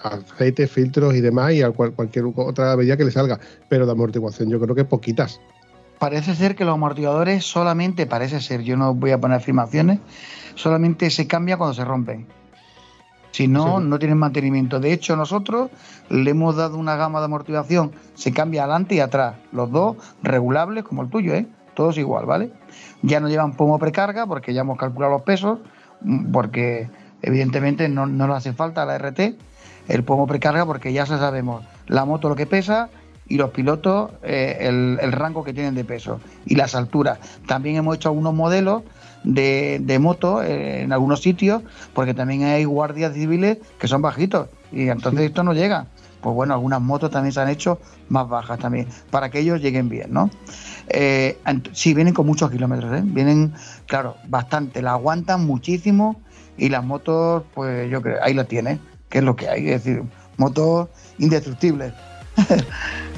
aceite, filtros y demás, y a cualquier otra medida que le salga. Pero de amortiguación yo creo que poquitas. Parece ser que los amortiguadores solamente, parece ser, yo no voy a poner afirmaciones, solamente se cambia cuando se rompen. Si no, no tienen mantenimiento. De hecho, nosotros le hemos dado una gama de amortiguación, se cambia adelante y atrás, los dos regulables como el tuyo, ¿eh? todos igual, ¿vale? Ya no llevan pomo precarga porque ya hemos calculado los pesos, mm, porque evidentemente no, no le hace falta la RT el pomo precarga porque ya sabemos la moto lo que pesa y los pilotos eh, el, el, rango que tienen de peso y las alturas. También hemos hecho algunos modelos de, moto eh, en algunos sitios, porque también hay guardias civiles que son bajitos y entonces esto no llega. Pues bueno, algunas motos también se han hecho más bajas también, para que ellos lleguen bien, ¿no? Eh, sí, vienen con muchos kilómetros, ¿eh? Vienen, claro, bastante, la aguantan muchísimo y las motos, pues yo creo, ahí la tiene, que es lo que hay, es decir, motos indestructibles. <laughs>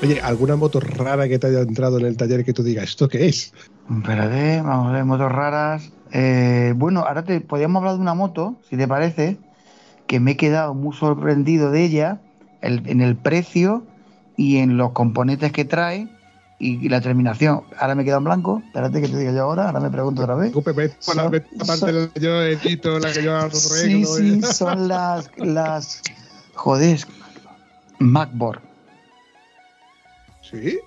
Oye, ¿alguna moto rara que te haya entrado en el taller que tú digas, ¿esto qué es? Espérate, vamos a ver, motos raras. Eh, bueno, ahora te podríamos hablar de una moto, si te parece, que me he quedado muy sorprendido de ella en el precio y en los componentes que trae y, la terminación. Ahora me he quedado en blanco. Espérate que te diga yo ahora, ahora me pregunto otra vez. <laughs> la que yo Sí, sí, son las, las joder, MacBook. ¿Sí?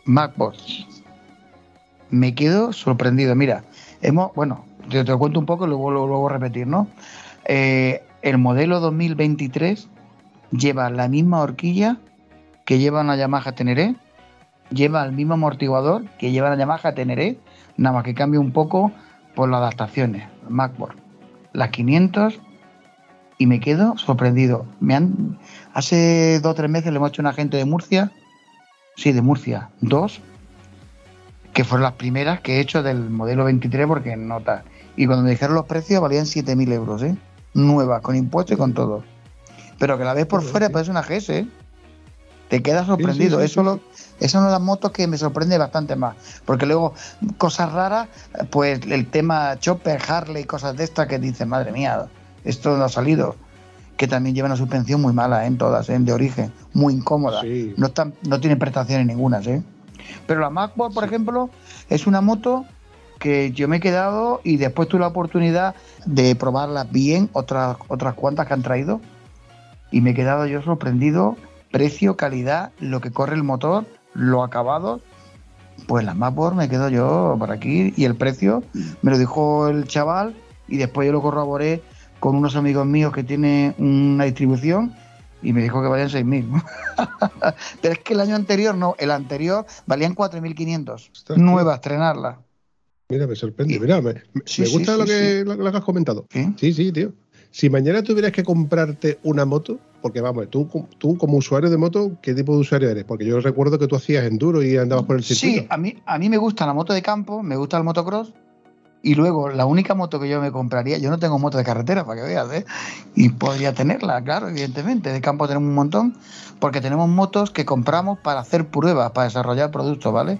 Me quedo sorprendido. Mira, hemos, bueno, te, te cuento un poco y luego, luego, repetir, ¿no? Eh, el modelo 2023 lleva la misma horquilla que lleva una Yamaha Teneré, lleva el mismo amortiguador que lleva la Yamaha Teneré, nada más que cambia un poco por las adaptaciones, MacBook. Las 500 y me quedo sorprendido. Me han, hace dos o tres meses le hemos hecho un agente de Murcia sí, de Murcia, dos, que fueron las primeras que he hecho del modelo 23 porque nota. Y cuando me dijeron los precios valían 7.000 euros, ¿eh? Nuevas, con impuestos y con todo. Pero que la ves por fuera parece una GS, ¿eh? Te quedas sorprendido. eso, lo, eso son las motos que me sorprende bastante más. Porque luego, cosas raras, pues el tema Chopper, Harley, cosas de estas que dicen, madre mía, esto no ha salido que también lleva una suspensión muy mala ¿eh? en todas, ¿eh? de origen, muy incómoda. No, están, no tiene prestaciones ninguna. ¿eh? Pero la MacBook, por ejemplo, es una moto que yo me he quedado y después tuve la oportunidad de probarla bien, otras, otras cuantas que han traído, y me he quedado yo sorprendido, precio, calidad, lo que corre el motor, lo acabado. Pues la MacBook me quedo yo por aquí y el precio me lo dijo el chaval y después yo lo corroboré con unos amigos míos que tienen una distribución y me dijo que valían 6.000. <laughs> Pero es que el año anterior no, el anterior valían 4.500. Nueva, estrenarla. Mira, me sorprende. Mira, me, gusta lo, que, lo, que, has comentado. ¿Sí? sí, tío. Si mañana tuvieras que comprarte una moto, porque vamos, tú, tú como usuario de moto, ¿qué tipo de usuario eres? Porque yo recuerdo que tú hacías enduro y andabas por el circuito. Sí, a mí, a mí me gusta la moto de campo, me gusta el motocross, y luego, la única moto que yo me compraría, yo no tengo moto de carretera, para que veas, ¿eh? Y podría tenerla, claro, evidentemente. De campo tenemos un montón, porque tenemos motos que compramos para hacer pruebas, para desarrollar productos, ¿vale?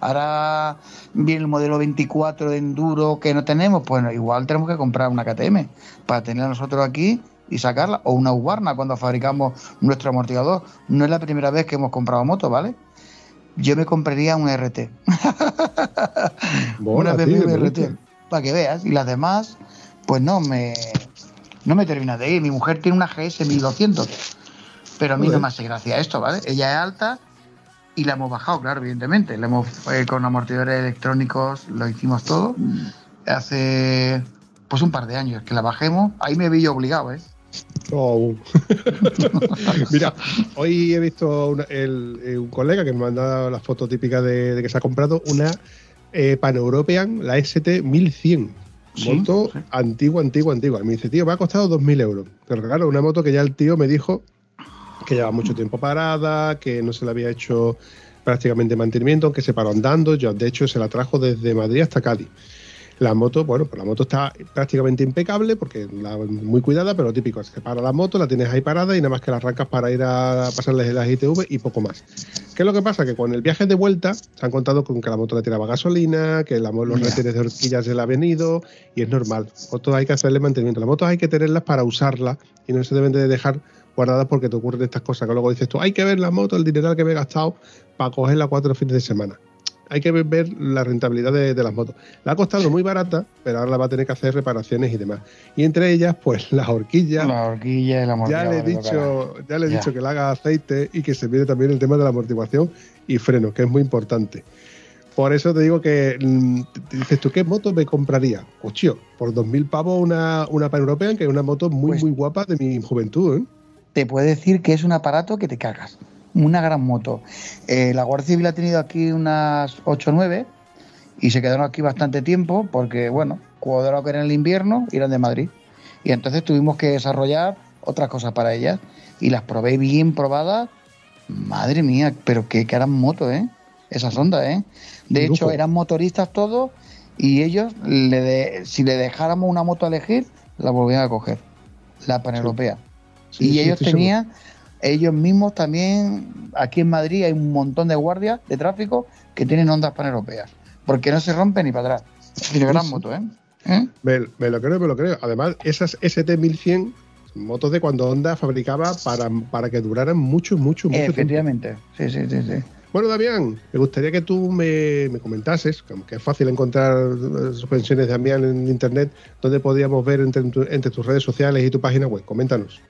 Ahora viene el modelo 24 de enduro que no tenemos, pues igual tenemos que comprar una KTM para tenerla nosotros aquí y sacarla, o una Ubarna cuando fabricamos nuestro amortiguador. No es la primera vez que hemos comprado moto, ¿vale? yo me compraría un RT. <laughs> una BMW RT, para que veas. Y las demás, pues no me, no me termina de ir. Mi mujer tiene una GS 1200, pero a mí no me hace gracia esto, ¿vale? Ella es alta y la hemos bajado, claro, evidentemente. La hemos eh, con amortiguadores electrónicos, lo hicimos todo. Hace pues un par de años que la bajemos. Ahí me vi obligado, ¿eh? Oh. <laughs> Mira, hoy he visto eh, un colega que me ha mandado la foto típica de, que se ha comprado una eh, Pan-European, la ST 1100. Moto antigua, antigua, antigua. me dice, tío, me ha costado 2.000 euros. Pero claro, una moto que ya el tío me dijo que lleva mucho tiempo parada, que no se le había hecho prácticamente mantenimiento, aunque se paró andando. Yo, de hecho, se la trajo desde Madrid hasta Cádiz. La moto, bueno, pues la moto está prácticamente impecable porque la, muy cuidada, pero lo típico, se para la moto, la tienes ahí parada y nada más que la arrancas para ir a pasarles las ITV y poco más. ¿Qué es lo que pasa? Que con el viaje de vuelta se han contado con que la moto le tiraba gasolina, que los retenes de horquillas se le ha venido y es normal. Motos hay que hacerle mantenimiento. Las motos hay que tenerlas para usarlas y no se deben de dejar guardadas porque te ocurren estas cosas que luego dices tú, hay que ver la moto, el dineral que me he gastado para cogerla cuatro fines de semana hay que ver la rentabilidad de, las motos. La ha costado muy barata, pero ahora la va a tener que hacer reparaciones y demás. Y entre ellas, pues las horquillas. La horquilla y la Ya le he dicho, ya le he dicho que le haga aceite y que se viene también el tema de la amortiguación y freno, que es muy importante. Por eso te digo que mm, dices tú, ¿qué moto me compraría? Cochio, por 2.000 pavos una, una Pan European, que es una moto muy, pues muy guapa de mi juventud. ¿eh? Te puedo decir que es un aparato que te cagas una gran moto. Eh, la Guardia Civil ha tenido aquí unas 8 o 9 y se quedaron aquí bastante tiempo porque, bueno, cuando que era el invierno, eran de Madrid. Y entonces tuvimos que desarrollar otras cosas para ellas. Y las probé bien probadas. Madre mía, pero qué, que eran motos, ¿eh? Esas ondas, ¿eh? De hecho, eran motoristas todos y ellos, le si le dejáramos una moto a elegir, la volvían a coger, la paneuropea. y ellos tenían ellos mismos también, aquí en Madrid hay un montón de guardias de tráfico que tienen ondas paneuropeas, porque no se rompen ni para atrás. Tiene gran moto, ¿eh? ¿Eh? Me, lo creo, me lo creo. Además, esas ST1100 motos de cuando Honda fabricaba para, para que duraran mucho, mucho, mucho Efectivamente, sí, sí, sí, sí. Bueno, Damián, me gustaría que tú me, comentases, que es fácil encontrar eh, suspensiones de Damián en internet, donde podríamos ver entre, entre tus redes sociales y tu página web. Coméntanos.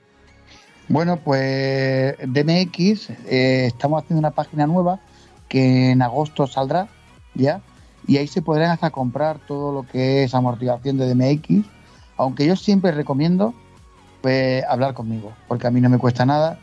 Bueno, pues DMX, eh, estamos haciendo una página nueva que en agosto saldrá ya y ahí se podrán hasta comprar todo lo que es amortiguación de DMX, aunque yo siempre recomiendo pues, hablar conmigo, porque a mí no me cuesta nada.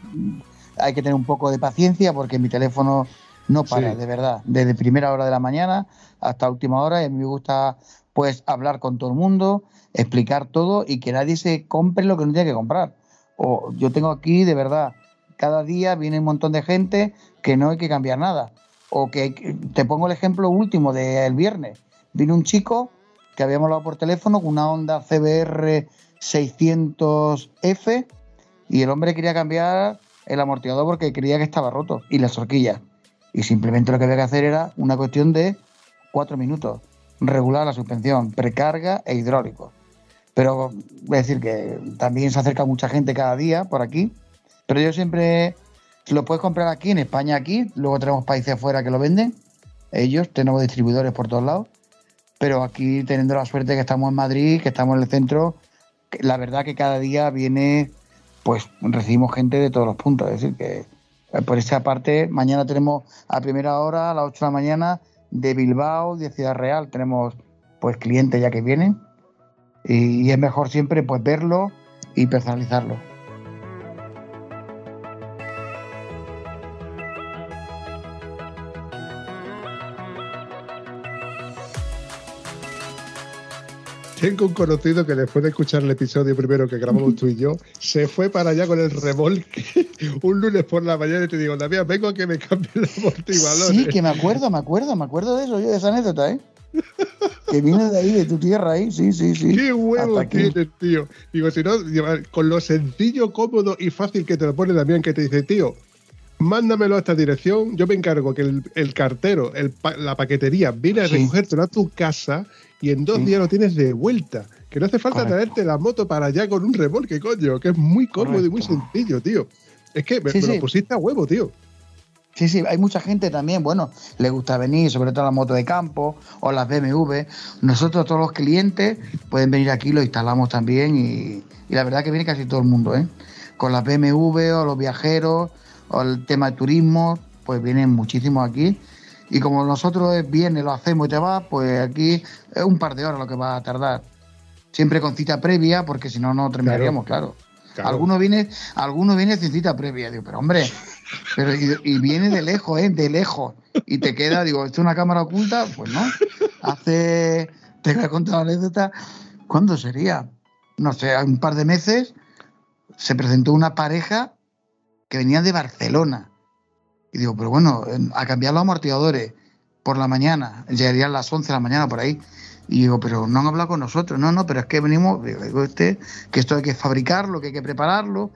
Hay que tener un poco de paciencia porque mi teléfono no para, de verdad, desde primera hora de la mañana hasta última hora y a mí me gusta pues hablar con todo el mundo, explicar todo y que nadie se compre lo que no tiene que comprar o yo tengo aquí, de verdad, cada día viene un montón de gente que no hay que cambiar nada. O que te pongo el ejemplo último del viernes. Vino un chico que habíamos hablado por teléfono con una Honda CBR 600F y el hombre quería cambiar el amortiguador porque creía que estaba roto y las horquillas. Y simplemente lo que había que hacer era una cuestión de cuatro minutos. Regular la suspensión, precarga e hidráulico. Pero voy decir que también se acerca mucha gente cada día por aquí. Pero yo siempre lo puedes comprar aquí, en España aquí. Luego tenemos países afuera que lo venden. Ellos, tenemos distribuidores por todos lados. Pero aquí teniendo la suerte que estamos en Madrid, que estamos en el centro, la verdad que cada día viene, pues recibimos gente de todos los puntos. Es decir, que eh, por esa parte, mañana tenemos a primera hora, a las 8 de la mañana, de Bilbao, de Ciudad Real, tenemos pues clientes ya que vienen y es mejor siempre pues verlo y personalizarlo. Tengo un conocido que después de escuchar el episodio primero que grabamos <laughs> tú y yo, se fue para allá con el remolque <laughs> un lunes por la mañana y te digo, David, vengo a que me cambie el amortiguador. Sí, que me acuerdo, me acuerdo, me acuerdo de eso, yo de esa anécdota, ¿eh? Que viene de ahí, de tu tierra ahí, sí, sí, sí. Qué huevo tienes, tío. Digo, si no, con lo sencillo, cómodo y fácil que te lo pone también, que te dice, tío, mándamelo a esta dirección, yo me encargo que el, cartero, la paquetería, viene a recogértelo a tu casa y en dos días lo tienes de vuelta. Que no hace falta traerte la moto para allá con un remolque, coño, que es muy cómodo y muy sencillo, tío. Es que me, lo pusiste a huevo, tío. Sí, sí, hay mucha gente también, bueno, le gusta venir, sobre todo la moto de campo o las BMW. Nosotros, todos los clientes, pueden venir aquí, lo instalamos también y, la verdad que viene casi todo el mundo, ¿eh? Con las BMW o los viajeros o el tema de turismo, pues vienen muchísimos aquí. Y como nosotros viene, lo hacemos y te vas, pues aquí es un par de horas lo que va a tardar. Siempre con cita previa, porque si no, no terminaríamos, claro. Algunos viene, algunos viene sin cita previa, digo, pero hombre, pero y, viene de lejos, ¿eh? De lejos. Y te queda, digo, ¿esto es una cámara oculta? Pues no. Hace, te voy a contar la anécdota, ¿cuándo sería? No sé, un par de meses se presentó una pareja que venían de Barcelona. Y digo, pero bueno, a cambiar los amortiguadores por la mañana, llegarían las 11 de la mañana por ahí. Y digo, pero no han hablado con nosotros. No, no, pero es que venimos, digo, este, que esto hay que fabricarlo, que hay que prepararlo.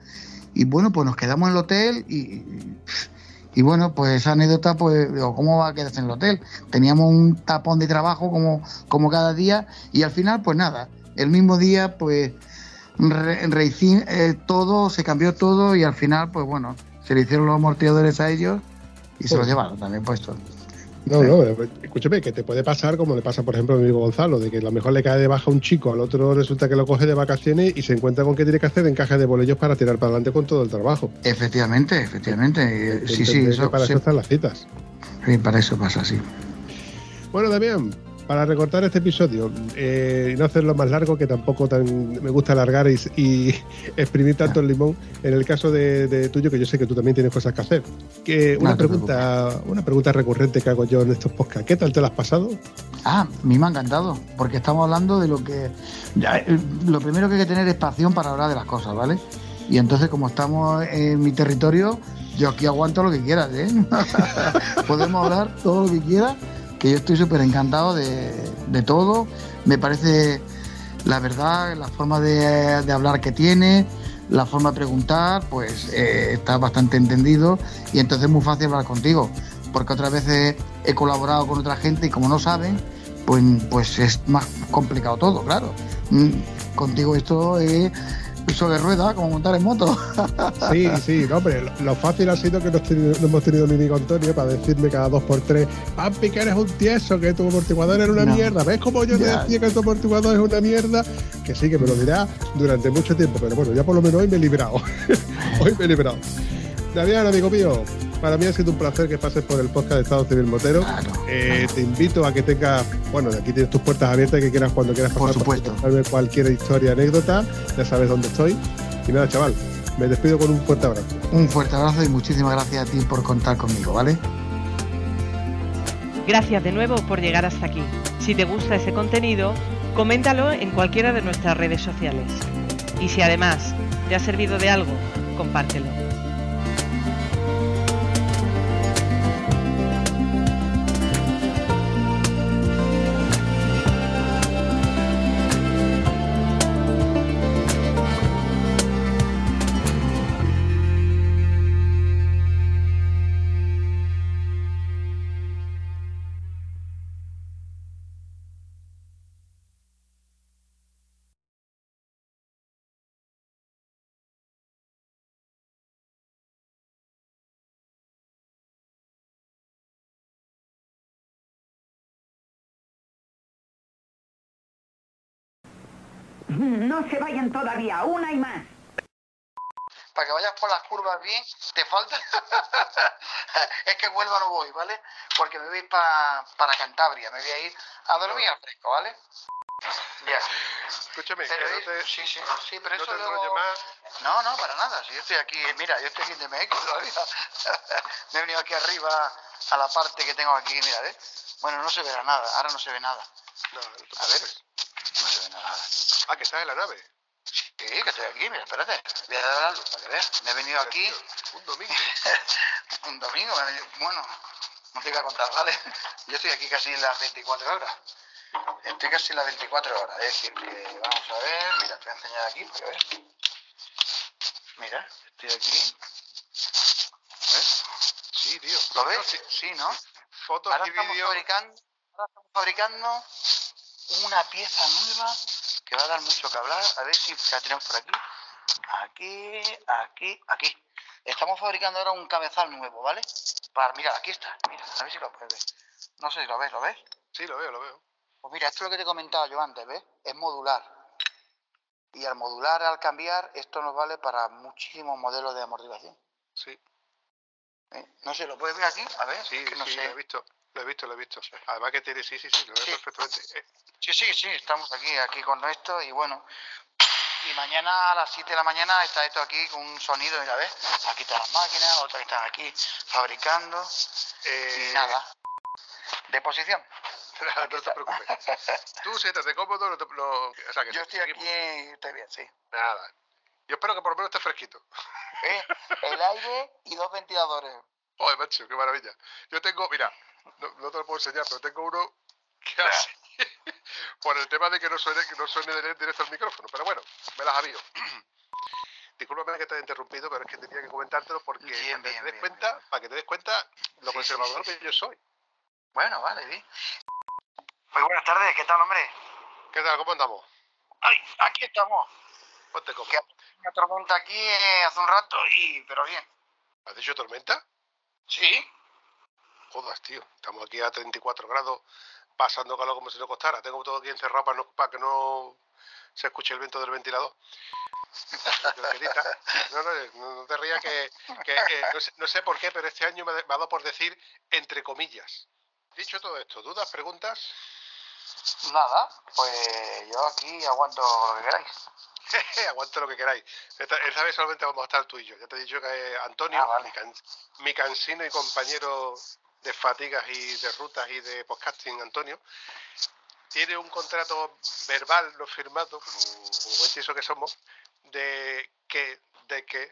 Y bueno, pues nos quedamos en el hotel y, y bueno, pues esa anécdota, pues, digo, ¿cómo va a quedarse en el hotel? Teníamos un tapón de trabajo como, como cada día y al final, pues nada, el mismo día, pues, re, eh, todo, se cambió todo y al final, pues bueno, se le hicieron los amortiguadores a ellos y se los llevaron también puestos. No, no, escúchame, que te puede pasar como le pasa, por ejemplo, a mi amigo Gonzalo, de que a lo mejor le cae de baja un chico, al otro resulta que lo coge de vacaciones y se encuentra con que tiene que hacer encaje de bolillos para tirar para adelante con todo el trabajo. Efectivamente, efectivamente. Sí, sí, eso, para eso están las citas. Sí, para eso pasa, sí. Bueno, Damián, para recortar este episodio eh, y no hacerlo más largo, que tampoco tan, me gusta alargar y, <laughs> exprimir tanto el limón, en el caso de, tuyo, que yo sé que tú también tienes cosas que hacer. Que una, pregunta, una pregunta recurrente que hago yo en estos podcasts, ¿qué tal te lo has pasado? Ah, a mí me ha encantado, porque estamos hablando de lo que... Eh, lo primero que hay que tener es pasión para hablar de las cosas, ¿vale? Y entonces, como estamos en mi territorio, yo aquí aguanto lo que quieras, ¿eh? <laughs> Podemos hablar todo lo que quieras que yo estoy súper encantado de, todo. Me parece la verdad, la forma de, hablar que tiene, la forma de preguntar, pues eh, está bastante entendido y entonces es muy fácil hablar contigo, porque otras veces he colaborado con otra gente y como no saben, pues, pues es más complicado todo, claro. Mm, contigo esto es sobre rueda, como montar en moto. <laughs> Sí, sí, no, pero lo fácil ha sido que no, hemos tenido ni amigo Antonio para decirme cada dos por tres, Pampi, que eres un tieso, que tu amortiguador era una mierda. ¿Ves cómo yo te decía que tu amortiguador es una mierda? Que sí, que me lo dirá durante mucho tiempo, pero bueno, ya por lo menos hoy me he librado. <laughs> hoy me he librado. Damián, amigo mío, para mí ha sido un placer que pases por el podcast de Estado Civil Motero. Eh, te invito a que tengas, bueno, aquí tienes tus puertas abiertas que quieras cuando quieras pasar por supuesto. cualquier historia, anécdota, ya sabes dónde estoy. Y nada, chaval, me despido con un fuerte abrazo. Un fuerte abrazo y muchísimas gracias a ti por contar conmigo, ¿vale? Gracias de nuevo por llegar hasta aquí. Si te gusta ese contenido, coméntalo en cualquiera de nuestras redes sociales. Y si además te ha servido de algo, compártelo. No se vayan todavía, una y más. Para que vayas por las curvas bien, te falta. <laughs> es que vuelva no voy, ¿vale? Porque me voy para Cantabria, me voy a ir a dormir al fresco, ¿vale? Ya. Escúchame, pero no te, sí, sí, sí, pero no eso te luego... más. No, no, para nada. Si yo estoy aquí, mira, yo estoy aquí en DMX todavía. <laughs> me he venido aquí arriba a la parte que tengo aquí, mira, ¿ves? Bueno, no se verá nada, ahora no se ve nada. No, no te a ver, no se ve nada. Ah, que estás en la nave. Sí, que estoy aquí, mira, espérate. Voy a dar la luz para que veas. Me he venido aquí. Un domingo. <laughs> un domingo, bueno, no te voy a contar, ¿vale? Yo estoy aquí casi en las 24 horas. Estoy casi en las 24 horas. Es decir, que vamos a ver, mira, te voy a enseñar aquí para que veas. Mira, estoy aquí. ¿Ves? Sí, tío. ¿Lo ves? Sí, ¿no? Fotos ahora y vídeos. ahora estamos fabricando una pieza nueva que va a dar mucho que hablar. A ver si la tenemos por aquí. Aquí, aquí, aquí. Estamos fabricando ahora un cabezal nuevo, ¿vale? Para, mira, aquí está. Mira, a ver si lo puedes ver. No sé si lo ves, ¿lo ves? Sí, lo veo, lo veo. Pues mira, esto es lo que te he comentado yo antes, ¿ves? Es modular. Y al modular, al cambiar, esto nos vale para muchísimos modelos de amortiguación. Sí. ¿Eh? No sé, ¿lo puedes ver aquí? A ver, Sí, que no sí, sé. lo he visto. Lo he visto, lo he visto. Además que tiene, sí, sí, sí, lo veo Sí. perfectamente. Eh, Sí, sí, sí, estamos aquí, aquí con esto y bueno. Y mañana a las 7 de la mañana está esto aquí con un sonido, mira, ¿ves? Aquí están las máquinas, otras están aquí fabricando eh, y nada. Deposición. <laughs> no te preocupes. <laughs> Tú siéntate cómodo, no te- lo- o sea, que Yo estoy seguimos. aquí, estoy bien, sí. Nada. Yo espero que por lo menos esté fresquito. ¿Eh? El aire y dos ventiladores. <laughs> Joder, macho, qué maravilla. Yo tengo, mira, no, no te lo puedo enseñar, pero tengo uno que así, <laughs> por el tema de que no suene, que no suene dire- directo el micrófono. Pero bueno, me las avío. <clears throat> Discúlpame que te haya interrumpido, pero es que tenía que comentártelo porque Bien, para, que bien, te des bien, cuenta, bien. para que te des cuenta lo Sí, conservador sí, sí, que yo soy. Bueno, vale, bien. Pues buenas tardes, ¿qué tal, hombre? ¿Qué tal? ¿Cómo andamos? Ay, aquí estamos. Ponte cómodo. ¿Qué? Una tormenta aquí eh, hace un rato y... pero bien. ¿Has dicho tormenta? Sí. Jodas, tío. Estamos aquí a 34 grados, pasando calor como si no costara. Tengo todo aquí encerrado para, no- para que no se escuche el viento del ventilador. No, no, no, te rías que, que, no, sé, no sé por qué, pero este año me, ha- dado por decir entre comillas. Dicho todo esto, ¿dudas, preguntas? Nada, pues yo aquí aguanto lo que queráis. <laughs> Aguanta lo que queráis. Esta, esta vez solamente vamos a estar tú y yo. Ya te he dicho que eh, Antonio, Ah, vale. mi, can- mi cansino y compañero de fatigas y de rutas y de podcasting, Antonio, tiene un contrato verbal no firmado, como, buen tiso que somos, de que, de que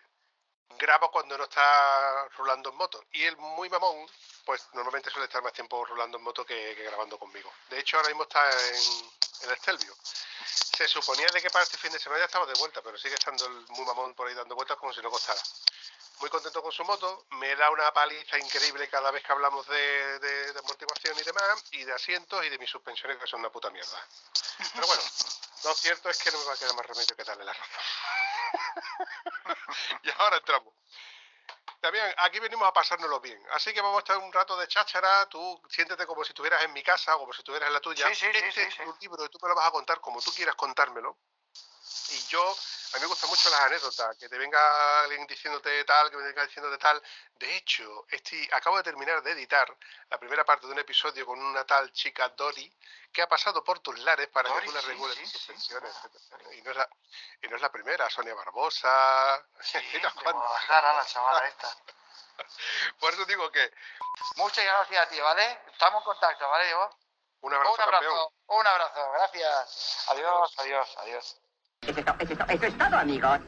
graba cuando no está rulando en moto. Y él, muy mamón, pues normalmente suele estar más tiempo rulando en moto que, grabando conmigo. De hecho, ahora mismo está en, en Estelvio. Se suponía de que para este fin de semana ya estaba de vuelta, pero sigue estando el muy mamón por ahí dando vueltas como si no costara. Muy contento con su moto, me da una paliza increíble cada vez que hablamos de, de- de amortiguación y demás, y de asientos y de mis suspensiones que son una puta mierda. Pero bueno, lo cierto es que no me va a quedar más remedio que darle la razón. <laughs> y ahora entramos. También aquí venimos a pasárnoslo bien. Así que vamos a estar un rato de cháchara. Tú siéntete como si estuvieras en mi casa o como si estuvieras en la tuya. Sí, este sí, es tu libro y tú me lo vas a contar como tú quieras contármelo. Y yo, a mí me gustan mucho las anécdotas, que te venga alguien diciéndote tal, que me venga diciéndote tal. De hecho, estoy, acabo de terminar de editar la primera parte de un episodio con una tal chica Dori, que ha pasado por tus lares para Dori, que tú la sí, regules sí, sí. suspensiones, etcétera. Y no, es la, y no es la primera, Sonia Barbosa, <laughs> y de cuantas. Guadalajara, la chavala esta. <laughs> Por eso digo que Muchas gracias a ti, ¿vale? Estamos en contacto, ¿vale, Diego? Un abrazo, Un abrazo, campeón. un abrazo, gracias. Adiós, adiós, adiós. Eso es to- eso es eso es todo, amigos.